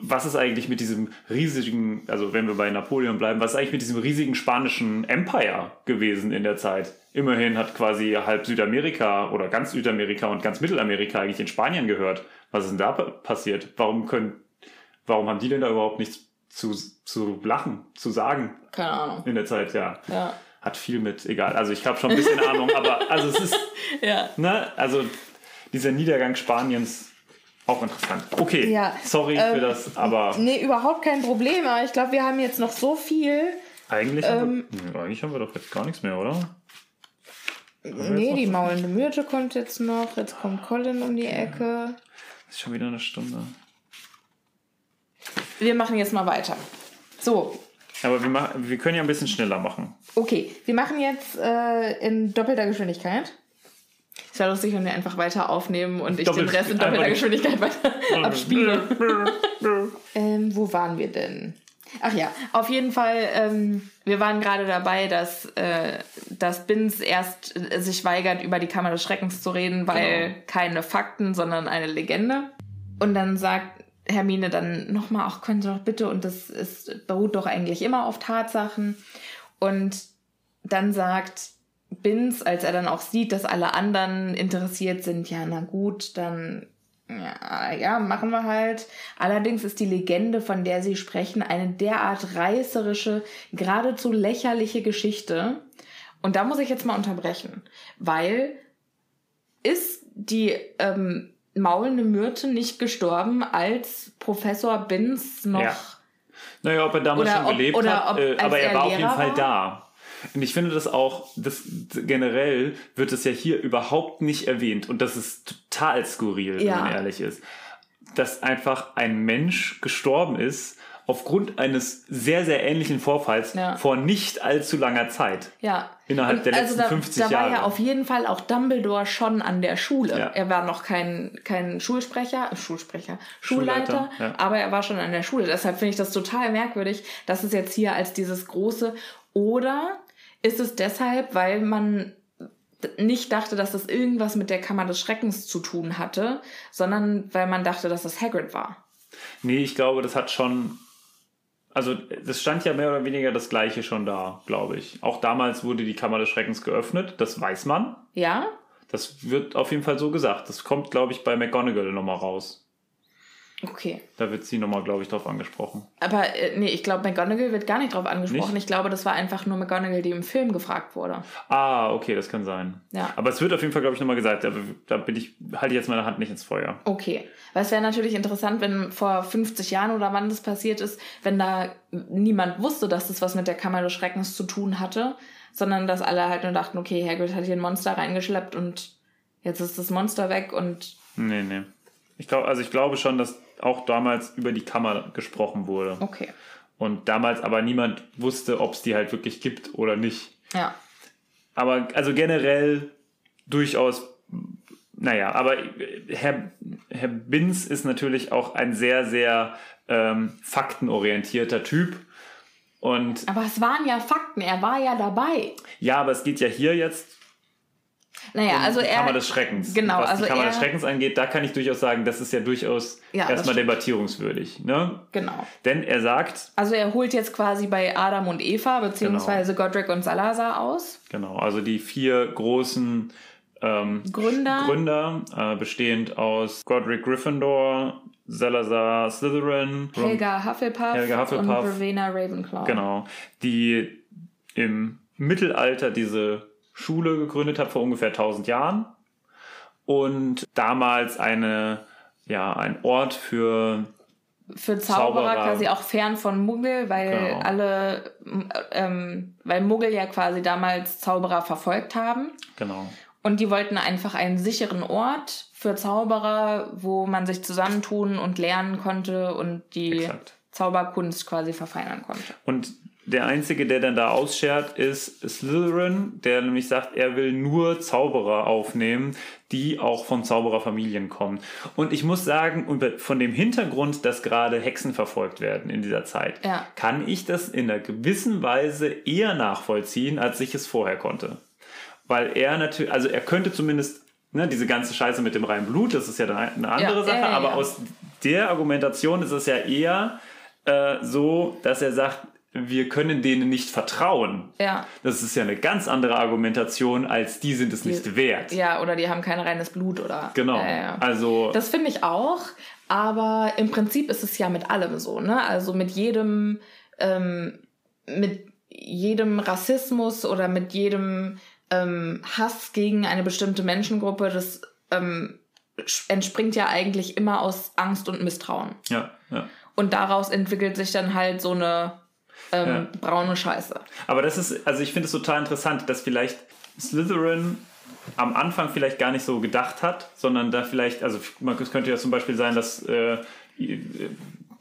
was ist eigentlich mit diesem riesigen, also wenn wir bei Napoleon bleiben, was ist eigentlich mit diesem riesigen spanischen Empire gewesen in der Zeit? Immerhin hat quasi halb Südamerika oder ganz Südamerika und ganz Mittelamerika eigentlich in Spanien gehört. Was ist denn da pa- passiert? Warum können, warum haben die denn da überhaupt nichts zu, zu lachen, zu sagen Keine Ahnung. in der Zeit? Ja Ja. Hat viel mit, egal. Also ich habe schon ein bisschen Ahnung, aber also es ist, Ja. ne, also dieser Niedergang Spaniens auch interessant. Okay, Ja, sorry ähm, für das, aber Nee, überhaupt kein Problem. Aber ich glaube, wir haben jetzt noch so viel. eigentlich, ähm, haben wir, nee, eigentlich haben wir doch jetzt gar nichts mehr, oder? Nee, die maulende Myrte kommt jetzt noch. Jetzt kommt Colin um die Ecke. Ist schon wieder eine Stunde. Wir machen jetzt mal weiter. So, Aber wir, wir können ja ein bisschen schneller machen. okay. Wir machen jetzt äh, in doppelter Geschwindigkeit. Ist ja lustig, wenn wir einfach weiter aufnehmen und ich Doppelt- den Rest in doppelter Geschwindigkeit weiter abspiele. Ähm, wo waren wir denn? Ach ja, auf jeden Fall, ähm, wir waren gerade dabei, dass, äh, dass Binz erst äh, sich weigert, über die Kammer des Schreckens zu reden, weil Genau. keine Fakten, sondern eine Legende. Und dann sagt Hermine dann nochmal, ach, können Sie doch bitte, und das ist, beruht doch eigentlich immer auf Tatsachen. Und dann sagt Binz, als er dann auch sieht, dass alle anderen interessiert sind, ja, na gut, dann ja, ja, machen wir halt. Allerdings ist die Legende, von der Sie sprechen, eine derart reißerische, geradezu lächerliche Geschichte. Und da muss ich jetzt mal unterbrechen, weil ist die ähm, maulende Myrte nicht gestorben, als Professor Binz noch Ja. Naja, ob er damals Oder schon ob- gelebt hat, äh, aber er, er war auf jeden Lehrer Fall war? da. Und ich finde das auch, das generell wird es ja hier überhaupt nicht erwähnt und das ist total skurril, wenn Ja. man ehrlich ist. Dass einfach ein Mensch gestorben ist aufgrund eines sehr, sehr ähnlichen Vorfalls Ja. vor nicht allzu langer Zeit. Ja. Innerhalb der letzten da, 50 da war ja Jahre. auf jeden Fall auch Dumbledore schon an der Schule. Ja. Er war noch kein, kein Schulsprecher, Schulsprecher, Schulleiter, Schulleiter, ja. aber er war schon an der Schule. Deshalb finde ich das total merkwürdig, dass es jetzt hier als dieses große oder ist es deshalb, weil man nicht dachte, dass das irgendwas mit der Kammer des Schreckens zu tun hatte, sondern weil man dachte, dass das Hagrid war. Nee, ich glaube, das hat schon. Also, das stand ja mehr oder weniger das Gleiche schon da, glaube ich. Auch damals wurde die Kammer des Schreckens geöffnet, das weiß man. Ja? Das wird auf jeden Fall so gesagt. Das kommt, glaube ich, bei McGonagall nochmal raus. Okay. Da wird sie nochmal, glaube ich, drauf angesprochen. Aber äh, nee, ich glaube, McGonagall wird gar nicht drauf angesprochen. Nicht? Ich glaube, das war einfach nur McGonagall, die im Film gefragt wurde. Ah, okay, das kann sein. Ja. Aber es wird auf jeden Fall, glaube ich, nochmal gesagt. Da, da bin ich, halte ich jetzt meine Hand nicht ins Feuer. Okay. Weil es wäre natürlich interessant, wenn vor 50 Jahren oder wann das passiert ist, wenn da niemand wusste, dass das was mit der Kammer des Schreckens zu tun hatte, sondern dass alle halt nur dachten, okay, Hagrid hat hier ein Monster reingeschleppt und jetzt ist das Monster weg und Nee, nee. Ich glaube, also ich glaube schon, dass auch damals über die Kammer gesprochen wurde. okay. Und damals aber niemand wusste, ob es die halt wirklich gibt oder nicht. Ja. Aber also generell durchaus, naja, aber Herr, Herr Binz ist natürlich auch ein sehr, sehr ähm, faktenorientierter Typ. Und Aber es waren ja Fakten, er war ja dabei. ja, aber es geht ja hier jetzt Naja, also er. Kammer des Schreckens. Genau, was also die Kammer er, des Schreckens angeht, da kann ich durchaus sagen, das ist ja durchaus Ja, erstmal debattierungswürdig. Ne? Genau. Denn er sagt, Also er holt jetzt quasi bei Adam und Eva beziehungsweise Godric und Salazar aus. genau, also die vier großen ähm, Gründer. Gründer äh, bestehend aus Godric Gryffindor, Salazar Slytherin, Helga Hufflepuff, Helga Hufflepuff. und Rowena Ravenclaw. Genau. Die im Mittelalter diese Schule gegründet hat vor ungefähr 1000 Jahren und damals eine ja ein Ort für Für Zauberer, Zauberer. quasi auch fern von Muggel, weil Genau. alle, ähm, weil Muggel ja quasi damals Zauberer verfolgt haben. genau Und die wollten einfach einen sicheren Ort für Zauberer, wo man sich zusammentun und lernen konnte und die Exakt. Zauberkunst quasi verfeinern konnte. und der einzige, der dann da ausschert, ist Slytherin, der nämlich sagt, er will nur Zauberer aufnehmen, die auch von Zaubererfamilien kommen. Und ich muss sagen, von dem Hintergrund, dass gerade Hexen verfolgt werden in dieser Zeit, Ja. kann ich das in einer gewissen Weise eher nachvollziehen, als ich es vorher konnte. Weil er natürlich, also er könnte zumindest ne, diese ganze Scheiße mit dem reinen Blut, das ist ja eine andere Ja, Sache, ja, aber aus der Argumentation ist es ja eher äh, so, dass er sagt, wir können denen nicht vertrauen. Ja. Das ist ja eine ganz andere Argumentation, als die sind es nicht wert. Ja, oder die haben kein reines Blut oder. Genau. Ja. Also Das finde ich auch, aber im Prinzip ist es ja mit allem so, ne? Also mit jedem, ähm, mit jedem Rassismus oder mit jedem ähm, Hass gegen eine bestimmte Menschengruppe, das ähm, entspringt ja eigentlich immer aus Angst und Misstrauen. ja, ja. Und daraus entwickelt sich dann halt so eine ähm, Ja. braune Scheiße. Aber das ist, also ich finde es total interessant, dass vielleicht Slytherin am Anfang vielleicht gar nicht so gedacht hat, sondern da vielleicht, also man- es könnte ja zum Beispiel sein, dass, äh, äh,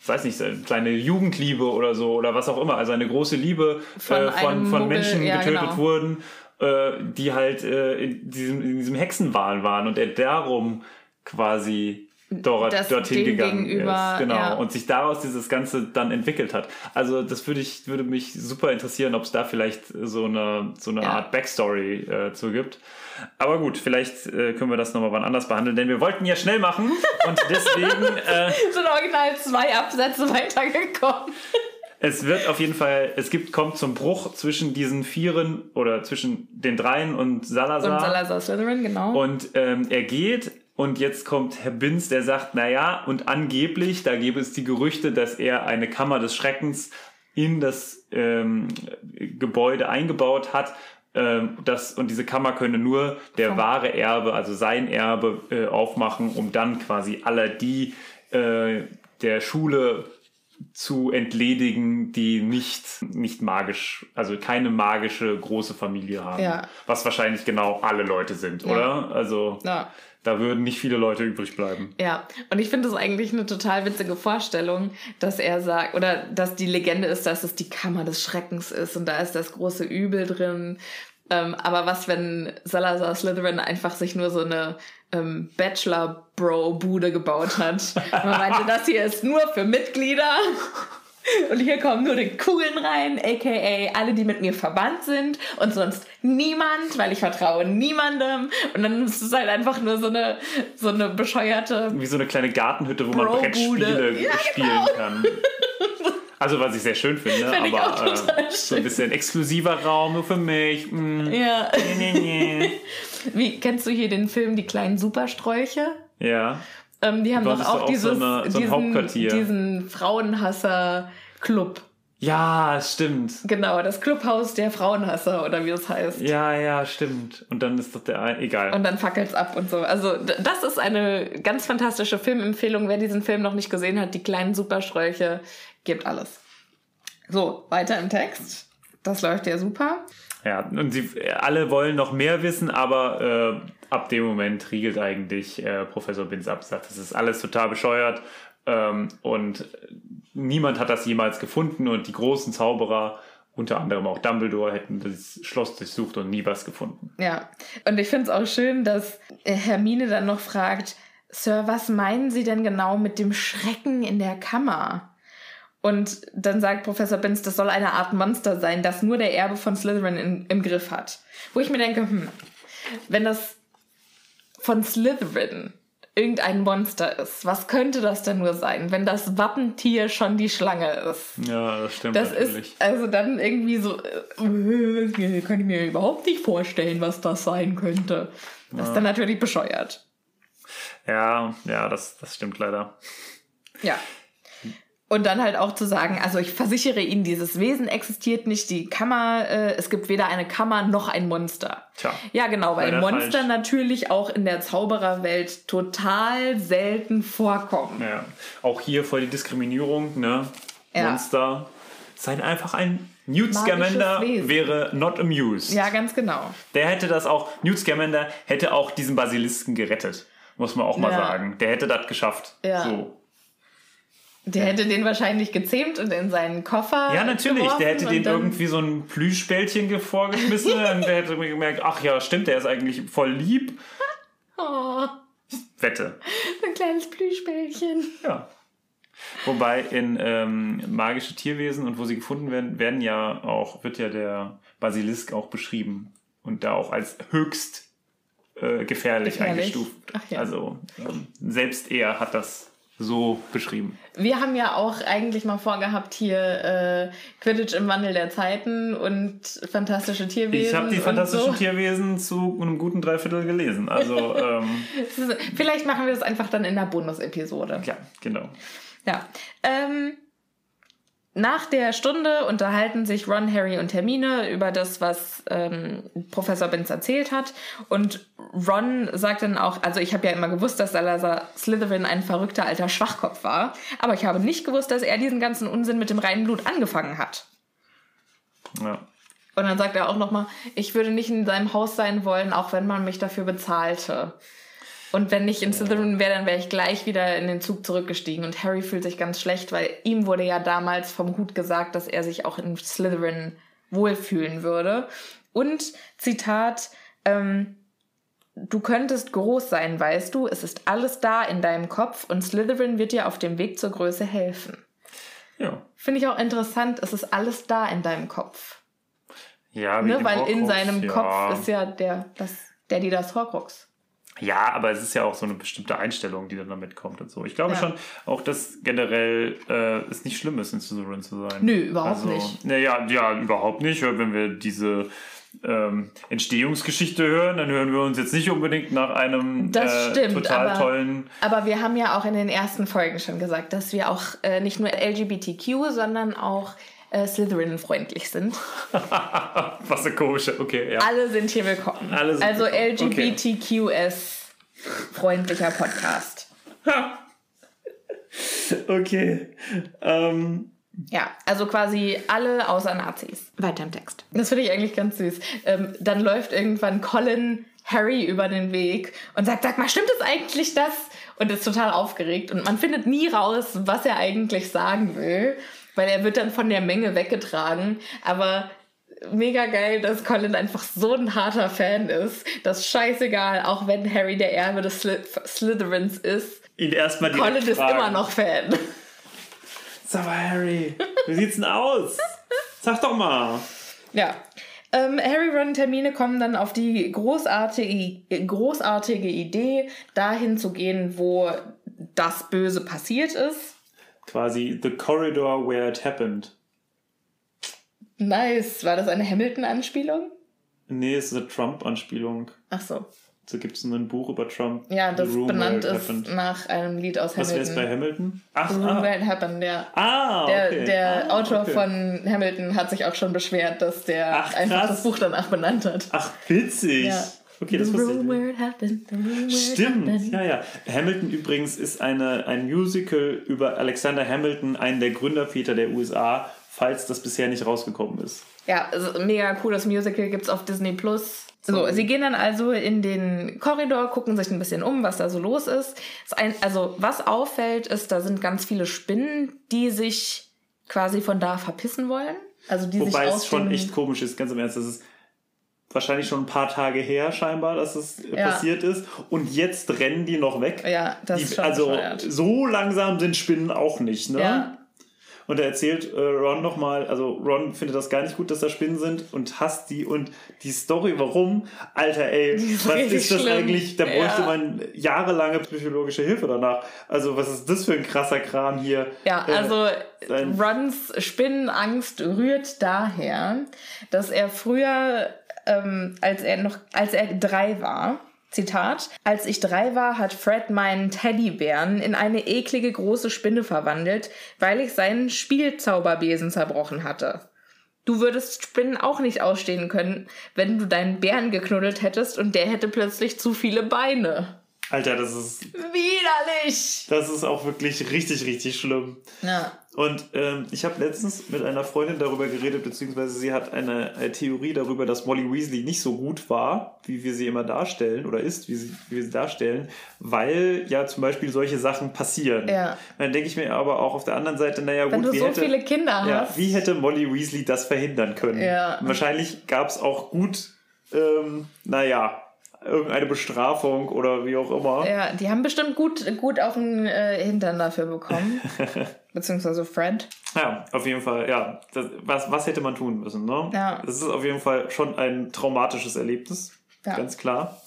weiß nicht, eine kleine Jugendliebe oder so oder was auch immer, also eine große Liebe Von äh, von, von Muggel, Menschen ja, getötet genau. wurden, äh, die halt äh, in, diesem, in diesem Hexenwahn waren und er darum quasi dort, dorthin dem gegangen ist. Genau. ja. Und sich daraus dieses Ganze dann entwickelt hat. Also das würde ich, würde mich super interessieren, ob es da vielleicht so eine, so eine Ja. Art Backstory äh, zu gibt. Aber gut, vielleicht äh, können wir das nochmal wann anders behandeln, denn wir wollten ja schnell machen und deswegen, äh, Sind original zwei Absätze weitergekommen. es wird auf jeden Fall, es gibt, kommt zum Bruch zwischen diesen Vieren oder zwischen den Dreien und Salazar. Und Salazar Slytherin, genau. Und ähm, er geht und jetzt kommt Herr Binz, der sagt, naja, und angeblich, da gäbe es die Gerüchte, dass er eine Kammer des Schreckens in das ähm, Gebäude eingebaut hat. Ähm, das, und diese Kammer könne nur der wahre Erbe, also sein Erbe, äh, aufmachen, um dann quasi aller die äh, der Schule zu entledigen, die nicht, nicht magisch, also keine magische große Familie haben. Ja. Was wahrscheinlich genau alle Leute sind, oder? Also Ja. Da würden nicht viele Leute übrig bleiben. Ja, und ich finde es eigentlich eine total witzige Vorstellung, dass er sagt, oder dass die Legende ist, dass es die Kammer des Schreckens ist und da ist das große Übel drin. Ähm, aber was, wenn Salazar Slytherin einfach sich nur so eine ähm, Bachelor-Bro-Bude gebaut hat? Man meinte, das hier ist nur für Mitglieder. Und hier kommen nur die Coolen rein, aka alle, die mit mir verwandt sind und sonst niemand, weil ich vertraue niemandem. Und dann ist es halt einfach nur so eine, so eine bescheuerte Wie so eine kleine Gartenhütte, wo man. Brettspiele Ja, spielen genau. kann. Also was ich sehr schön finde, Find aber äh, so ein bisschen exklusiver Raum nur für mich. Mm, Ja. nee, nee, nee. Wie kennst du hier den Film Die kleinen Supersträuche? Ja. Ähm, die haben doch auch auch so dieses, eine- so diesen, diesen Frauenhasser-Club. Ja, stimmt. Genau, das Clubhaus der Frauenhasser oder wie es heißt. Ja, ja, stimmt. Und dann ist doch der ein, egal. Und dann fackelt's ab und so. Also das ist eine ganz fantastische Filmempfehlung. Wer diesen Film noch nicht gesehen hat, die kleinen Supersträuche, gibt alles. So, weiter im Text. Das läuft ja super. Ja, und sie alle wollen noch mehr wissen, aber äh, ab dem Moment riegelt eigentlich äh, Professor Binz ab, sagt, das ist alles total bescheuert ähm, und niemand hat das jemals gefunden und die großen Zauberer, unter anderem auch Dumbledore, hätten das Schloss durchsucht und nie was gefunden. Ja. Und ich finde es auch schön, dass äh, Hermine dann noch fragt, Sir, was meinen Sie denn genau mit dem Schrecken in der Kammer? Und dann sagt Professor Binz, das soll eine Art Monster sein, das nur der Erbe von Slytherin in, im Griff hat. Wo ich mir denke, hm, wenn das von Slytherin irgendein Monster ist, was könnte das denn nur sein, wenn das Wappentier schon die Schlange ist? Ja, das stimmt Das natürlich. ist also dann irgendwie so, äh, kann ich mir überhaupt nicht vorstellen, was das sein könnte. Das ist dann natürlich bescheuert. ja, ja, das, das stimmt leider. Ja. Und dann halt auch zu sagen, also ich versichere Ihnen, dieses Wesen existiert nicht, die Kammer, äh, es gibt weder eine Kammer noch ein Monster. Tja, Ja, genau, weil Monster falsch. natürlich auch in der Zaubererwelt total selten vorkommen. Ja. Auch hier voll die Diskriminierung, ne? Ja. Monster. Sein einfach ein Newt Scamander wäre not amused. Ja, ganz genau. Der hätte das auch, Newt Scamander hätte auch diesen Basilisken gerettet. Muss man auch mal Ja. sagen. Der hätte das geschafft. Ja. So. Der hätte den wahrscheinlich gezähmt und in seinen Koffer. Ja, natürlich. Der hätte den irgendwie so ein Plüschbällchen ge- vorgeschmissen und der hätte gemerkt, ach ja, stimmt, der ist eigentlich voll lieb. Oh, Wette. ein kleines Plüschbällchen. Ja. Wobei in ähm, magische Tierwesen und wo sie gefunden werden, werden ja auch, wird ja der Basilisk auch beschrieben und da auch als höchst äh, gefährlich, Gefährlich. eingestuft. Ach ja. Also ähm, selbst er hat das so beschrieben. Wir haben ja auch eigentlich mal vorgehabt, hier äh, Quidditch im Wandel der Zeiten und fantastische Tierwesen. Ich habe die fantastischen so. Tierwesen zu einem guten Dreiviertel gelesen. Also ähm, Vielleicht machen wir das einfach dann in der Bonus-Episode. ja, genau. Ja. Ähm, nach der Stunde unterhalten sich Ron, Harry und Hermine über das, was ähm, Professor Binz erzählt hat. Und Ron sagt dann auch, also ich habe ja immer gewusst, dass Salazar Slytherin ein verrückter alter Schwachkopf war. Aber ich habe nicht gewusst, dass er diesen ganzen Unsinn mit dem reinen Blut angefangen hat. Ja. Und dann sagt er auch nochmal, ich würde nicht in seinem Haus sein wollen, auch wenn man mich dafür bezahlte. Und wenn ich in Slytherin wäre, dann wäre ich gleich wieder in den Zug zurückgestiegen. Und Harry fühlt sich ganz schlecht, weil ihm wurde ja damals vom Hut gesagt, dass er sich auch in Slytherin wohlfühlen würde. Und Zitat, ähm, du könntest groß sein, weißt du, es ist alles da in deinem Kopf und Slytherin wird dir auf dem Weg zur Größe helfen. Ja. Finde ich auch interessant, es ist alles da in deinem Kopf. Ja, Ne, weil in Horcrux, seinem ja. Kopf ist ja der, das, der, die das Horcrux. Ja, aber es ist ja auch so eine bestimmte Einstellung, die dann damit kommt und so. Ich glaube Ja. schon auch, dass generell äh, es nicht schlimm ist, in Slytherin zu sein. Nö, überhaupt also, nicht. Naja, ja, überhaupt nicht. Wenn wir diese ähm, Entstehungsgeschichte hören, dann hören wir uns jetzt nicht unbedingt nach einem Das äh, stimmt, total aber, tollen. aber wir haben ja auch in den ersten Folgen schon gesagt, dass wir auch äh, nicht nur LGBTQ, sondern auch äh, Slytherin-freundlich sind. Was eine komische, okay, ja. Alle sind hier willkommen. Alle sind also willkommen, okay. LGBTQS-freundlicher Podcast. Okay. Ähm, Ja, also quasi alle außer Nazis. Weiter im Text. Das finde ich eigentlich ganz süß. Ähm, dann läuft irgendwann Colin Harry über den Weg und sagt, sag mal, stimmt es eigentlich das? Und ist total aufgeregt und man findet nie raus, was er eigentlich sagen will, weil er wird dann von der Menge weggetragen. Aber mega geil, dass Colin einfach so ein harter Fan ist, dass scheißegal, auch wenn Harry der Erbe des Sly Slytherins ist, ihn erstmal Colin ist fragen. immer noch Fan. Sag mal, Harry, wie sieht's denn aus? Sag doch mal. Ja. Ähm, Harry, Ron und Hermine kommen dann auf die großartige, großartige Idee, dahin zu gehen, wo das Böse passiert ist. Quasi the corridor where it happened. Nice. War das eine Hamilton-Anspielung? Nee, es ist eine Trump-Anspielung. Ach so. So gibt es ein Buch über Trump. Ja, das Room benannt ist Happened. nach einem Lied aus Was wäre es bei Hamilton. Hamilton? Ach, The Room ah, Where It Happened, ja. ah Der, okay. der ah, Autor okay. von Hamilton hat sich auch schon beschwert, dass der Ach, einfach das Buch danach benannt hat. Ach, witzig. Ja. Okay, das the wusste ich room nicht. where it happened, the room where it Stimmt, happened. ja, ja. Hamilton übrigens ist eine, ein Musical über Alexander Hamilton, einen der Gründerväter der USA, falls das bisher nicht rausgekommen ist. Ja, also mega cooles Musical gibt's auf Disney Plus. So, sie gehen dann also in den Korridor, gucken sich ein bisschen um, was da so los ist. ist ein, also, was auffällt, ist, da sind ganz viele Spinnen, die sich quasi von da verpissen wollen. Also, die Wobei sich es schon echt komisch ist, ganz im Ernst. Das ist wahrscheinlich schon ein paar Tage her scheinbar, dass es äh, Ja. passiert ist. Und jetzt rennen die noch weg. Ja, das die, ist schon Also bescheuert. so langsam sind Spinnen auch nicht, ne? Ja. Und er erzählt äh, Ron nochmal, also Ron findet das gar nicht gut, dass da Spinnen sind und hasst die. Und die Story, warum, Alter, ey, ist was ist das schlimm. eigentlich? Da bräuchte Ja. man jahrelange psychologische Hilfe danach. Also, was ist das für ein krasser Kram hier? Ja, Äh, also sein- Rons Spinnenangst rührt daher, dass er früher, ähm, als er noch, als er drei war, Zitat, als ich drei war, hat Fred meinen Teddybären in eine eklige große Spinne verwandelt, weil ich seinen Spielzauberbesen zerbrochen hatte. Du würdest Spinnen auch nicht ausstehen können, wenn du deinen Bären geknuddelt hättest und der hätte plötzlich zu viele Beine. Alter, das ist, Widerlich! das ist auch wirklich richtig, richtig schlimm. Ja. Und ähm, ich habe letztens mit einer Freundin darüber geredet, beziehungsweise sie hat eine, eine Theorie darüber, dass Molly Weasley nicht so gut war, wie wir sie immer darstellen, oder ist, wie, sie, wie wir sie darstellen, weil ja zum Beispiel solche Sachen passieren. Ja. Dann denke ich mir aber auch auf der anderen Seite, naja Wenn gut, du wie so hätte, viele Kinder ja, hast. wie hätte Molly Weasley das verhindern können? Ja. Wahrscheinlich gab es auch gut, ähm, naja, irgendeine Bestrafung oder wie auch immer. Ja, die haben bestimmt gut, gut auf den äh, Hintern dafür bekommen. Beziehungsweise Fred. Ja, auf jeden Fall, ja. Das, was, was hätte man tun müssen, ne? Ja. Das ist auf jeden Fall schon ein traumatisches Erlebnis, Ja. ganz klar.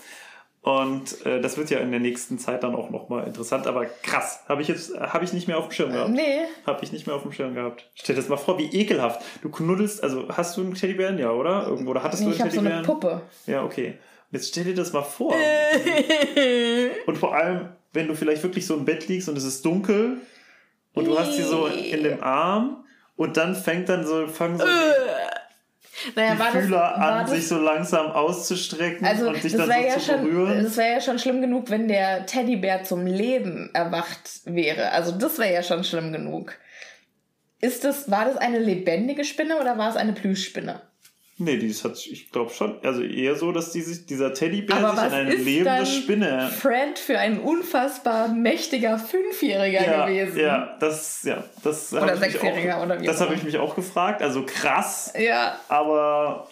Und äh, das wird ja in der nächsten Zeit dann auch nochmal interessant, aber krass, habe ich jetzt, habe ich nicht mehr auf dem Schirm gehabt. Nee. Habe ich nicht mehr auf dem Schirm gehabt. Stell dir das mal vor, wie ekelhaft. Du knuddelst, also hast du einen Teddybären? Ja, oder? Irgendwo, oder hattest Nee, du ich einen habe so eine Teddybären? Puppe. Ja, okay. Jetzt stell dir das mal vor. und vor allem, wenn du vielleicht wirklich so im Bett liegst und es ist dunkel und du hast sie so in dem Arm und dann fängt dann so, fangen so die, Naja, die das, Fühler war an, das, sich so langsam auszustrecken also und sich das dann so ja zu schon, berühren. das wäre ja schon schlimm genug, wenn der Teddybär zum Leben erwacht wäre. Also das wäre ja schon schlimm genug. Ist das, war das eine lebendige Spinne oder war es eine Plüschspinne? Nee, die hat, ich glaube schon, also eher so, dass die sich, dieser Teddybär Aber sich in eine ist lebende dann Spinne. Fred für ein unfassbar mächtiger Fünfjähriger Ja, gewesen? ja, das, ja, das Oder ich Sechsjähriger auch, oder wie Das habe ich mich auch gefragt. Also krass, Ja, aber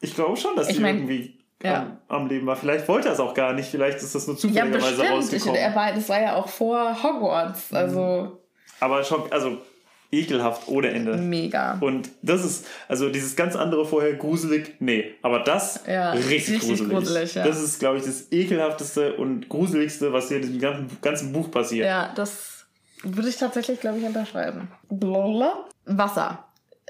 ich glaube schon, dass Ich die mein, irgendwie ja. am, am Leben war. Vielleicht wollte er es auch gar nicht. Vielleicht ist das nur ja zufälligerweise. Ich, rausgekommen. er war, das war ja auch vor Hogwarts. Also aber schon, also ekelhaft ohne Ende. mega. Und das ist, also dieses ganz andere vorher gruselig, nee. Aber das Ja, richtig, richtig gruselig. gruselig, ja. Das ist, glaube ich, das ekelhafteste und gruseligste, was hier in diesem ganzen, ganzen Buch passiert. Ja, das würde ich tatsächlich, glaube ich, unterschreiben. Blablabla. Wasser.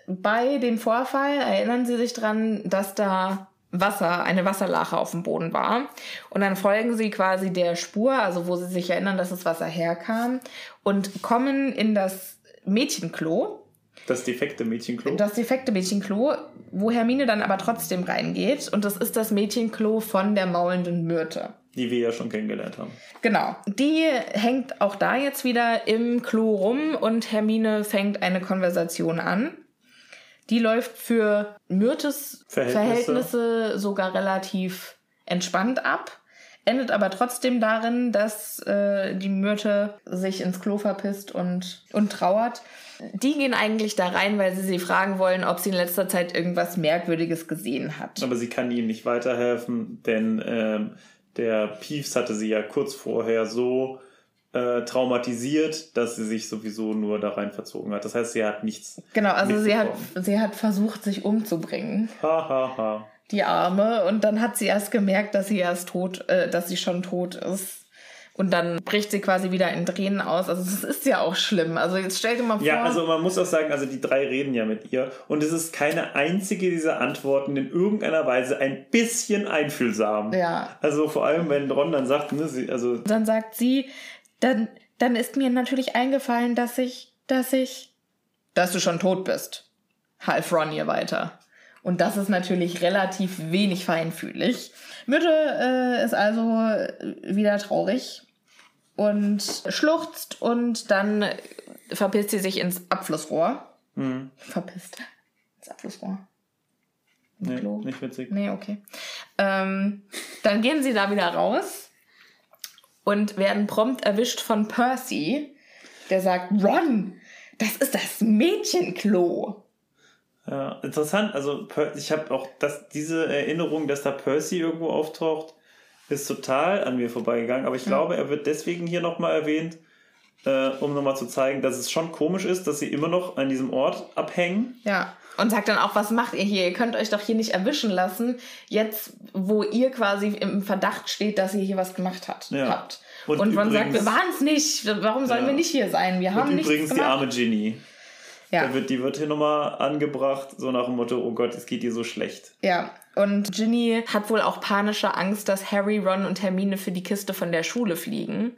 Bei dem Vorfall erinnern Sie sich dran, dass da Wasser, eine Wasserlache auf dem Boden war. Und dann folgen Sie quasi der Spur, also wo Sie sich erinnern, dass das Wasser herkam, und kommen in das Mädchenklo, Das defekte Mädchenklo. das defekte Mädchenklo, wo Hermine dann aber trotzdem reingeht. Und das ist das Mädchenklo von der maulenden Myrte. die wir ja schon kennengelernt haben. Genau. Die hängt auch da jetzt wieder im Klo rum und Hermine fängt eine Konversation an. Die läuft für Myrtes Verhältnisse. Verhältnisse, sogar relativ entspannt ab, endet aber trotzdem darin, dass äh, die Myrte sich ins Klo verpisst und, und trauert. Die gehen eigentlich da rein, weil sie sie fragen wollen, ob sie in letzter Zeit irgendwas Merkwürdiges gesehen hat. Aber sie kann ihm nicht weiterhelfen, denn ähm, der Peeves hatte sie ja kurz vorher so äh, traumatisiert, dass sie sich sowieso nur da rein verzogen hat. Das heißt, sie hat nichts. Genau, also sie hat, sie hat versucht, sich umzubringen. Ha, ha, ha. Die Arme und dann hat sie erst gemerkt, dass sie erst tot, äh, dass sie schon tot ist. Und dann bricht sie quasi wieder in Tränen aus. Also das ist ja auch schlimm. Also jetzt stell dir mal vor. Ja, also man muss auch sagen, also die drei reden ja mit ihr und es ist keine einzige dieser Antworten in irgendeiner Weise ein bisschen einfühlsam. Ja. Also vor allem, wenn Ron dann sagt, ne, sie, also dann sagt sie, dann, dann ist mir natürlich eingefallen, dass ich, dass ich, dass du schon tot bist. Half Ron ihr weiter. Und das ist natürlich relativ wenig feinfühlig. Mütte äh, ist also wieder traurig und schluchzt und dann verpisst sie sich ins Abflussrohr. Verpisst. Ins Abflussrohr. Im nee, Klo. nicht witzig. Nee, okay. Ähm, dann gehen sie da wieder raus und werden prompt erwischt von Percy, der sagt, Ron, das ist das Mädchenklo. Ja, interessant. Also ich habe auch das, diese Erinnerung, dass da Percy irgendwo auftaucht, ist total an mir vorbeigegangen. Aber ich glaube, er wird deswegen hier nochmal erwähnt, äh, um nochmal zu zeigen, dass es schon komisch ist, dass sie immer noch an diesem Ort abhängen. Ja. Und sagt dann auch, was macht ihr hier? Ihr könnt euch doch hier nicht erwischen lassen, jetzt wo ihr quasi im Verdacht steht, dass ihr hier was gemacht hat, Ja. habt. Und Und, man sagt, übrigens- wir waren es nicht. Warum sollen Ja. wir nicht hier sein? Wir haben Und nichts übrigens die gemacht. arme Ginny. Ja. Da wird, die wird hier nochmal angebracht, so nach dem Motto, oh Gott, es geht dir so schlecht. Ja, und Ginny hat wohl auch panische Angst, dass Harry, Ron und Hermine für die Kiste von der Schule fliegen.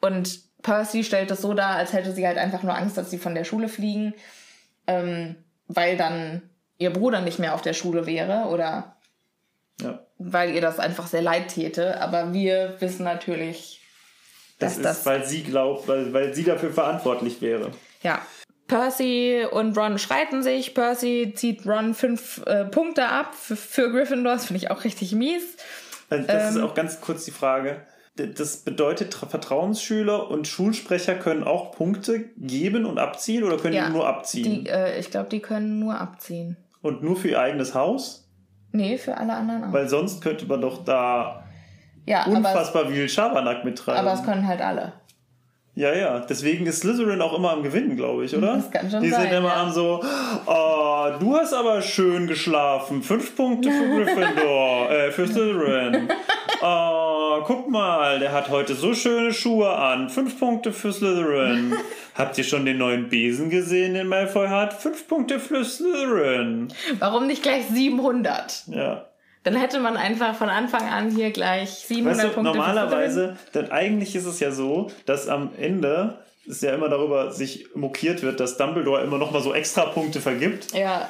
Und Percy stellt es so dar, als hätte sie halt einfach nur Angst, dass sie von der Schule fliegen, ähm, weil dann ihr Bruder nicht mehr auf der Schule wäre oder Ja. weil ihr das einfach sehr leid täte. Aber wir wissen natürlich, Das dass ist, das... weil sie glaubt, weil, weil sie dafür verantwortlich wäre. Ja. Percy und Ron streiten sich. Percy zieht Ron fünf äh, Punkte ab für, für Gryffindor. Das finde ich auch richtig mies. Also das ist Ähm. auch ganz kurz die Frage. Das bedeutet, Tra- Vertrauensschüler und Schulsprecher können auch Punkte geben und abziehen oder können Ja, die nur abziehen? Die, äh, ich glaube, die können nur abziehen. Und nur für ihr eigenes Haus? Nee, für alle anderen auch. Weil sonst könnte man doch da ja, aber es, unfassbar viel Schabernack mittreiben. aber es können halt alle. Ja, ja. Deswegen ist Slytherin auch immer am Gewinnen, glaube ich, oder? Das kann schon Die sind sein, immer ja. am so, oh, du hast aber schön geschlafen. Fünf Punkte für Gryffindor, äh, für Slytherin. Oh, guck mal, der hat heute so schöne Schuhe an. Fünf Punkte für Slytherin. Habt ihr schon den neuen Besen gesehen, den Malfoy hat? Fünf Punkte für Slytherin. Warum nicht gleich 700? Ja. Dann hätte man einfach von Anfang an hier gleich 700 Weißt du, Punkte. normalerweise, denn eigentlich ist es ja so, dass am Ende es ja immer darüber sich mokiert wird, dass Dumbledore immer noch mal so extra Punkte vergibt. Ja,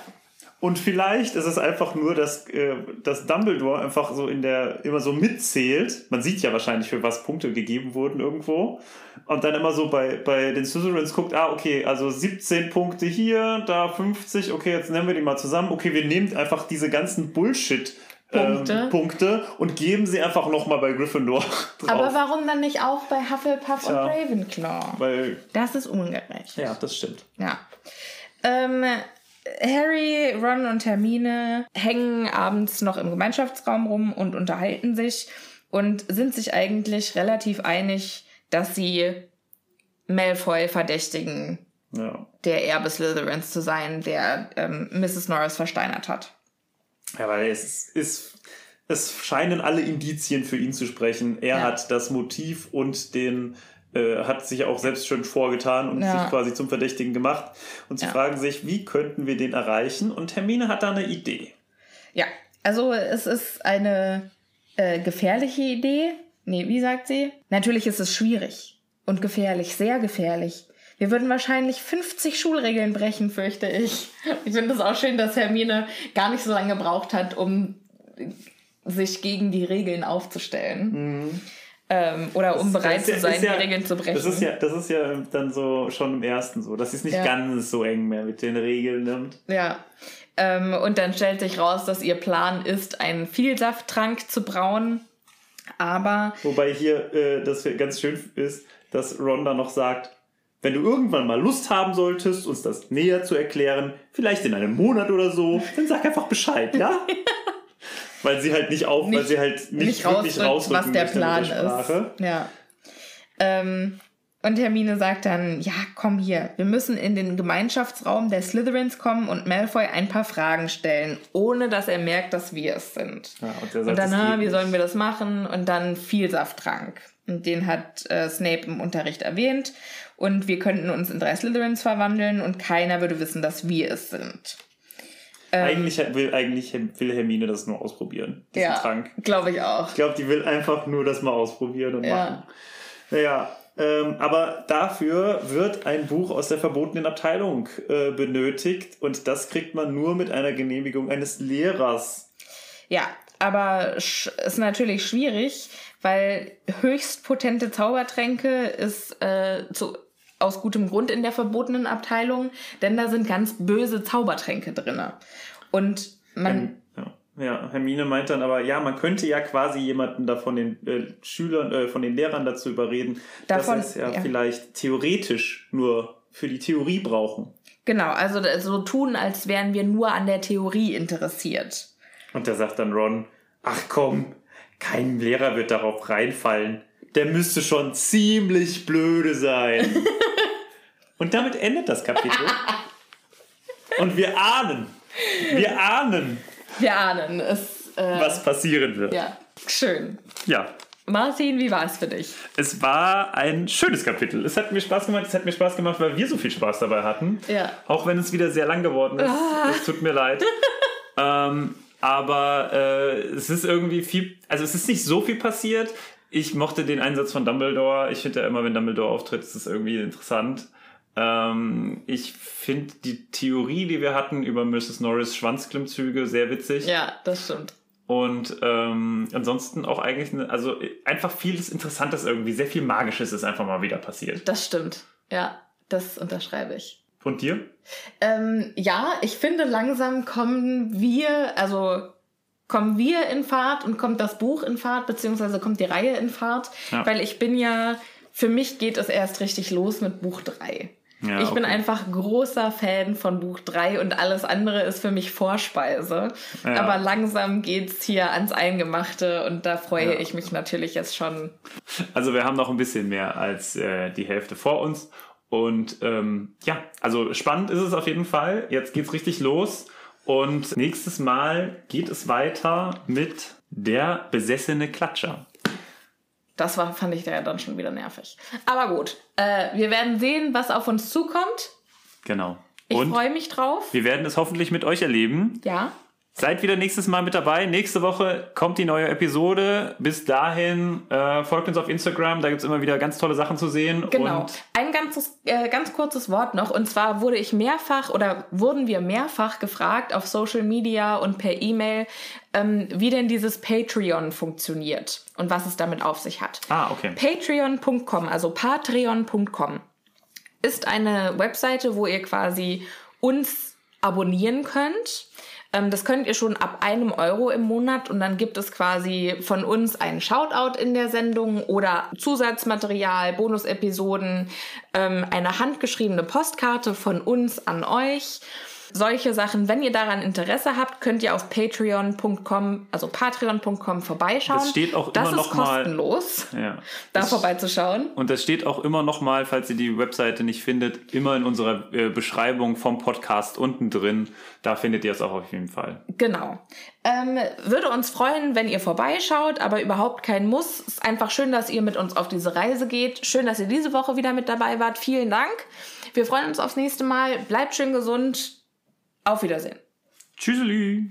Und vielleicht ist es einfach nur, dass, äh, dass Dumbledore einfach so in der immer so mitzählt. Man sieht ja wahrscheinlich, für was Punkte gegeben wurden irgendwo. Und dann immer so bei, bei den Slytherins guckt, ah, okay, also 17 Punkte hier, da 50, okay, jetzt nehmen wir die mal zusammen. Okay, wir nehmen einfach diese ganzen Bullshit Punkte. Ähm, Punkte und geben sie einfach nochmal bei Gryffindor drauf. aber warum dann nicht auch bei Hufflepuff Tja. und Ravenclaw? Weil, Das ist ungerecht. ja, das stimmt. Ja. Ähm, Harry, Ron und Hermine hängen abends noch im Gemeinschaftsraum rum und unterhalten sich und sind sich eigentlich relativ einig, dass sie Malfoy verdächtigen, Ja. der Erbe Slytherins zu sein, der ähm, Mrs. Norris versteinert hat. Ja, weil es ist, es scheinen alle Indizien für ihn zu sprechen. Er Ja. hat das Motiv und den äh, hat sich auch selbst schon vorgetan und Ja. sich quasi zum Verdächtigen gemacht. Und sie Ja. fragen sich, wie könnten wir den erreichen? Und Hermine hat da eine Idee. Ja, also es ist eine äh, gefährliche Idee. Nee, wie sagt sie? Natürlich ist es schwierig und gefährlich, sehr gefährlich. Wir würden wahrscheinlich 50 Schulregeln brechen, fürchte ich. Ich finde es auch schön, dass Hermine gar nicht so lange gebraucht hat, um sich gegen die Regeln aufzustellen. Ähm, oder um bereit ist zu sein, ja- die Regeln zu brechen. Das ist, ja, das ist ja dann so schon im ersten so, dass sie es nicht Ja. ganz so eng mehr mit den Regeln nimmt. Ja. Ähm, und dann stellt sich raus, dass ihr Plan ist, einen Vielsafttrank zu brauen. Aber Wobei hier äh, das ganz schön ist, dass Ron dann noch sagt, wenn du irgendwann mal Lust haben solltest, uns das näher zu erklären, vielleicht in einem Monat oder so, dann sag einfach Bescheid, ja? weil sie halt nicht auf, weil Nicht- sie halt nicht, nicht wirklich rausrückt, was der Plan ist. Ja. Ähm, und Hermine sagt dann, ja, komm hier, wir müssen in den Gemeinschaftsraum der Slytherins kommen und Malfoy ein paar Fragen stellen, ohne dass er merkt, dass wir es sind. Ja, und sagt, und dann, geht wie sollen wir das machen? Und dann Vielsafttrank. Und den hat äh, Snape im Unterricht erwähnt. Und wir könnten uns in drei Slytherins verwandeln und keiner würde wissen, dass wir es sind. Ähm, Eigentlich will, eigentlich will Hermine das nur ausprobieren, diesen ja, Trank. glaube ich auch. Ich glaube, die will einfach nur das mal ausprobieren und Ja. machen. Naja, ähm, aber dafür wird ein Buch aus der verbotenen Abteilung äh, benötigt und das kriegt man nur mit einer Genehmigung eines Lehrers. Ja, aber ist natürlich schwierig, weil höchst potente Zaubertränke ist äh, zu, aus gutem Grund in der verbotenen Abteilung, denn da sind ganz böse Zaubertränke drinne. Und man, Ja. ja, Hermine meint dann aber, ja, man könnte ja quasi jemanden da von den äh, Schülern, äh, von den Lehrern dazu überreden, Davon- dass sie es ja, ja. vielleicht theoretisch nur für die Theorie brauchen. genau, also so tun, als wären wir nur an der Theorie interessiert. Und da sagt dann Ron, ach komm, kein Lehrer wird darauf reinfallen. der müsste schon ziemlich blöde sein. Und damit endet das Kapitel. Und wir ahnen, wir ahnen, Wir ahnen es. Äh, was passieren wird. ja, schön. ja. Martin, wie war es für dich? Es war ein schönes Kapitel. Es hat mir Spaß gemacht. Es hat mir Spaß gemacht, weil wir so viel Spaß dabei hatten. Ja. Auch wenn es wieder sehr lang geworden ist. Es tut mir leid. ähm, aber äh, es ist irgendwie viel. Also es ist nicht so viel passiert. Ich mochte den Einsatz von Dumbledore. Ich finde ja immer, wenn Dumbledore auftritt, ist es irgendwie interessant. Ähm, ich finde die Theorie, die wir hatten über Mrs. Norris Schwanzklimmzüge, sehr witzig. Ja, das stimmt. Und ähm, ansonsten auch eigentlich, eine, also einfach vieles Interessantes irgendwie, sehr viel Magisches ist einfach mal wieder passiert. Das stimmt. Ja, das unterschreibe ich. Und dir? Ähm, ja, ich finde, langsam kommen wir, also kommen wir in Fahrt und kommt das Buch in Fahrt, beziehungsweise kommt die Reihe in Fahrt, Ja. weil ich bin ja, für mich geht es erst richtig los mit Buch 3. Ja, ich bin okay. einfach großer Fan von Buch 3 und alles andere ist für mich Vorspeise. Ja. Aber langsam geht's hier ans Eingemachte und da freue Ja. ich mich natürlich jetzt schon. Also wir haben noch ein bisschen mehr als äh, die Hälfte vor uns. Und ähm, ja, also spannend ist es auf jeden Fall. Jetzt geht's richtig los. Und nächstes Mal geht es weiter mit der besessene Klatscher. Das war, fand ich da ja dann schon wieder nervig. Aber gut, äh, wir werden sehen, was auf uns zukommt. Genau. Ich freue mich drauf. wir werden es hoffentlich mit euch erleben. Ja. Seid wieder nächstes Mal mit dabei. Nächste Woche kommt die neue Episode. Bis dahin äh, folgt uns auf Instagram. Da gibt's immer wieder ganz tolle Sachen zu sehen. Genau. Und Ein ganzes, äh, ganz kurzes Wort noch. Und zwar wurde ich mehrfach oder wurden wir mehrfach gefragt auf Social Media und per E-Mail, ähm, wie denn dieses Patreon funktioniert und was es damit auf sich hat. Ah, okay. Patreon.com, also patreon.com, ist eine Webseite, wo ihr quasi uns abonnieren könnt. Ähm, Das könnt ihr schon ab einem Euro im Monat und dann gibt es quasi von uns einen Shoutout in der Sendung oder Zusatzmaterial, Bonusepisoden, ähm, eine handgeschriebene Postkarte von uns an euch. Solche Sachen, wenn ihr daran Interesse habt, könnt ihr auf patreon.com, also patreon.com vorbeischauen. Das steht auch das immer ist noch mal- kostenlos, ja. da Das- vorbeizuschauen. Und das steht auch immer noch mal, falls ihr die Webseite nicht findet, immer in unserer äh, Beschreibung vom Podcast unten drin. Da findet ihr es auch auf jeden Fall. Genau. Ähm, würde uns freuen, wenn ihr vorbeischaut, aber überhaupt kein Muss. Es ist einfach schön, dass ihr mit uns auf diese Reise geht. Schön, dass ihr diese Woche wieder mit dabei wart. Vielen Dank. Wir freuen uns aufs nächste Mal. Bleibt schön gesund. Auf Wiedersehen. Tschüsseli.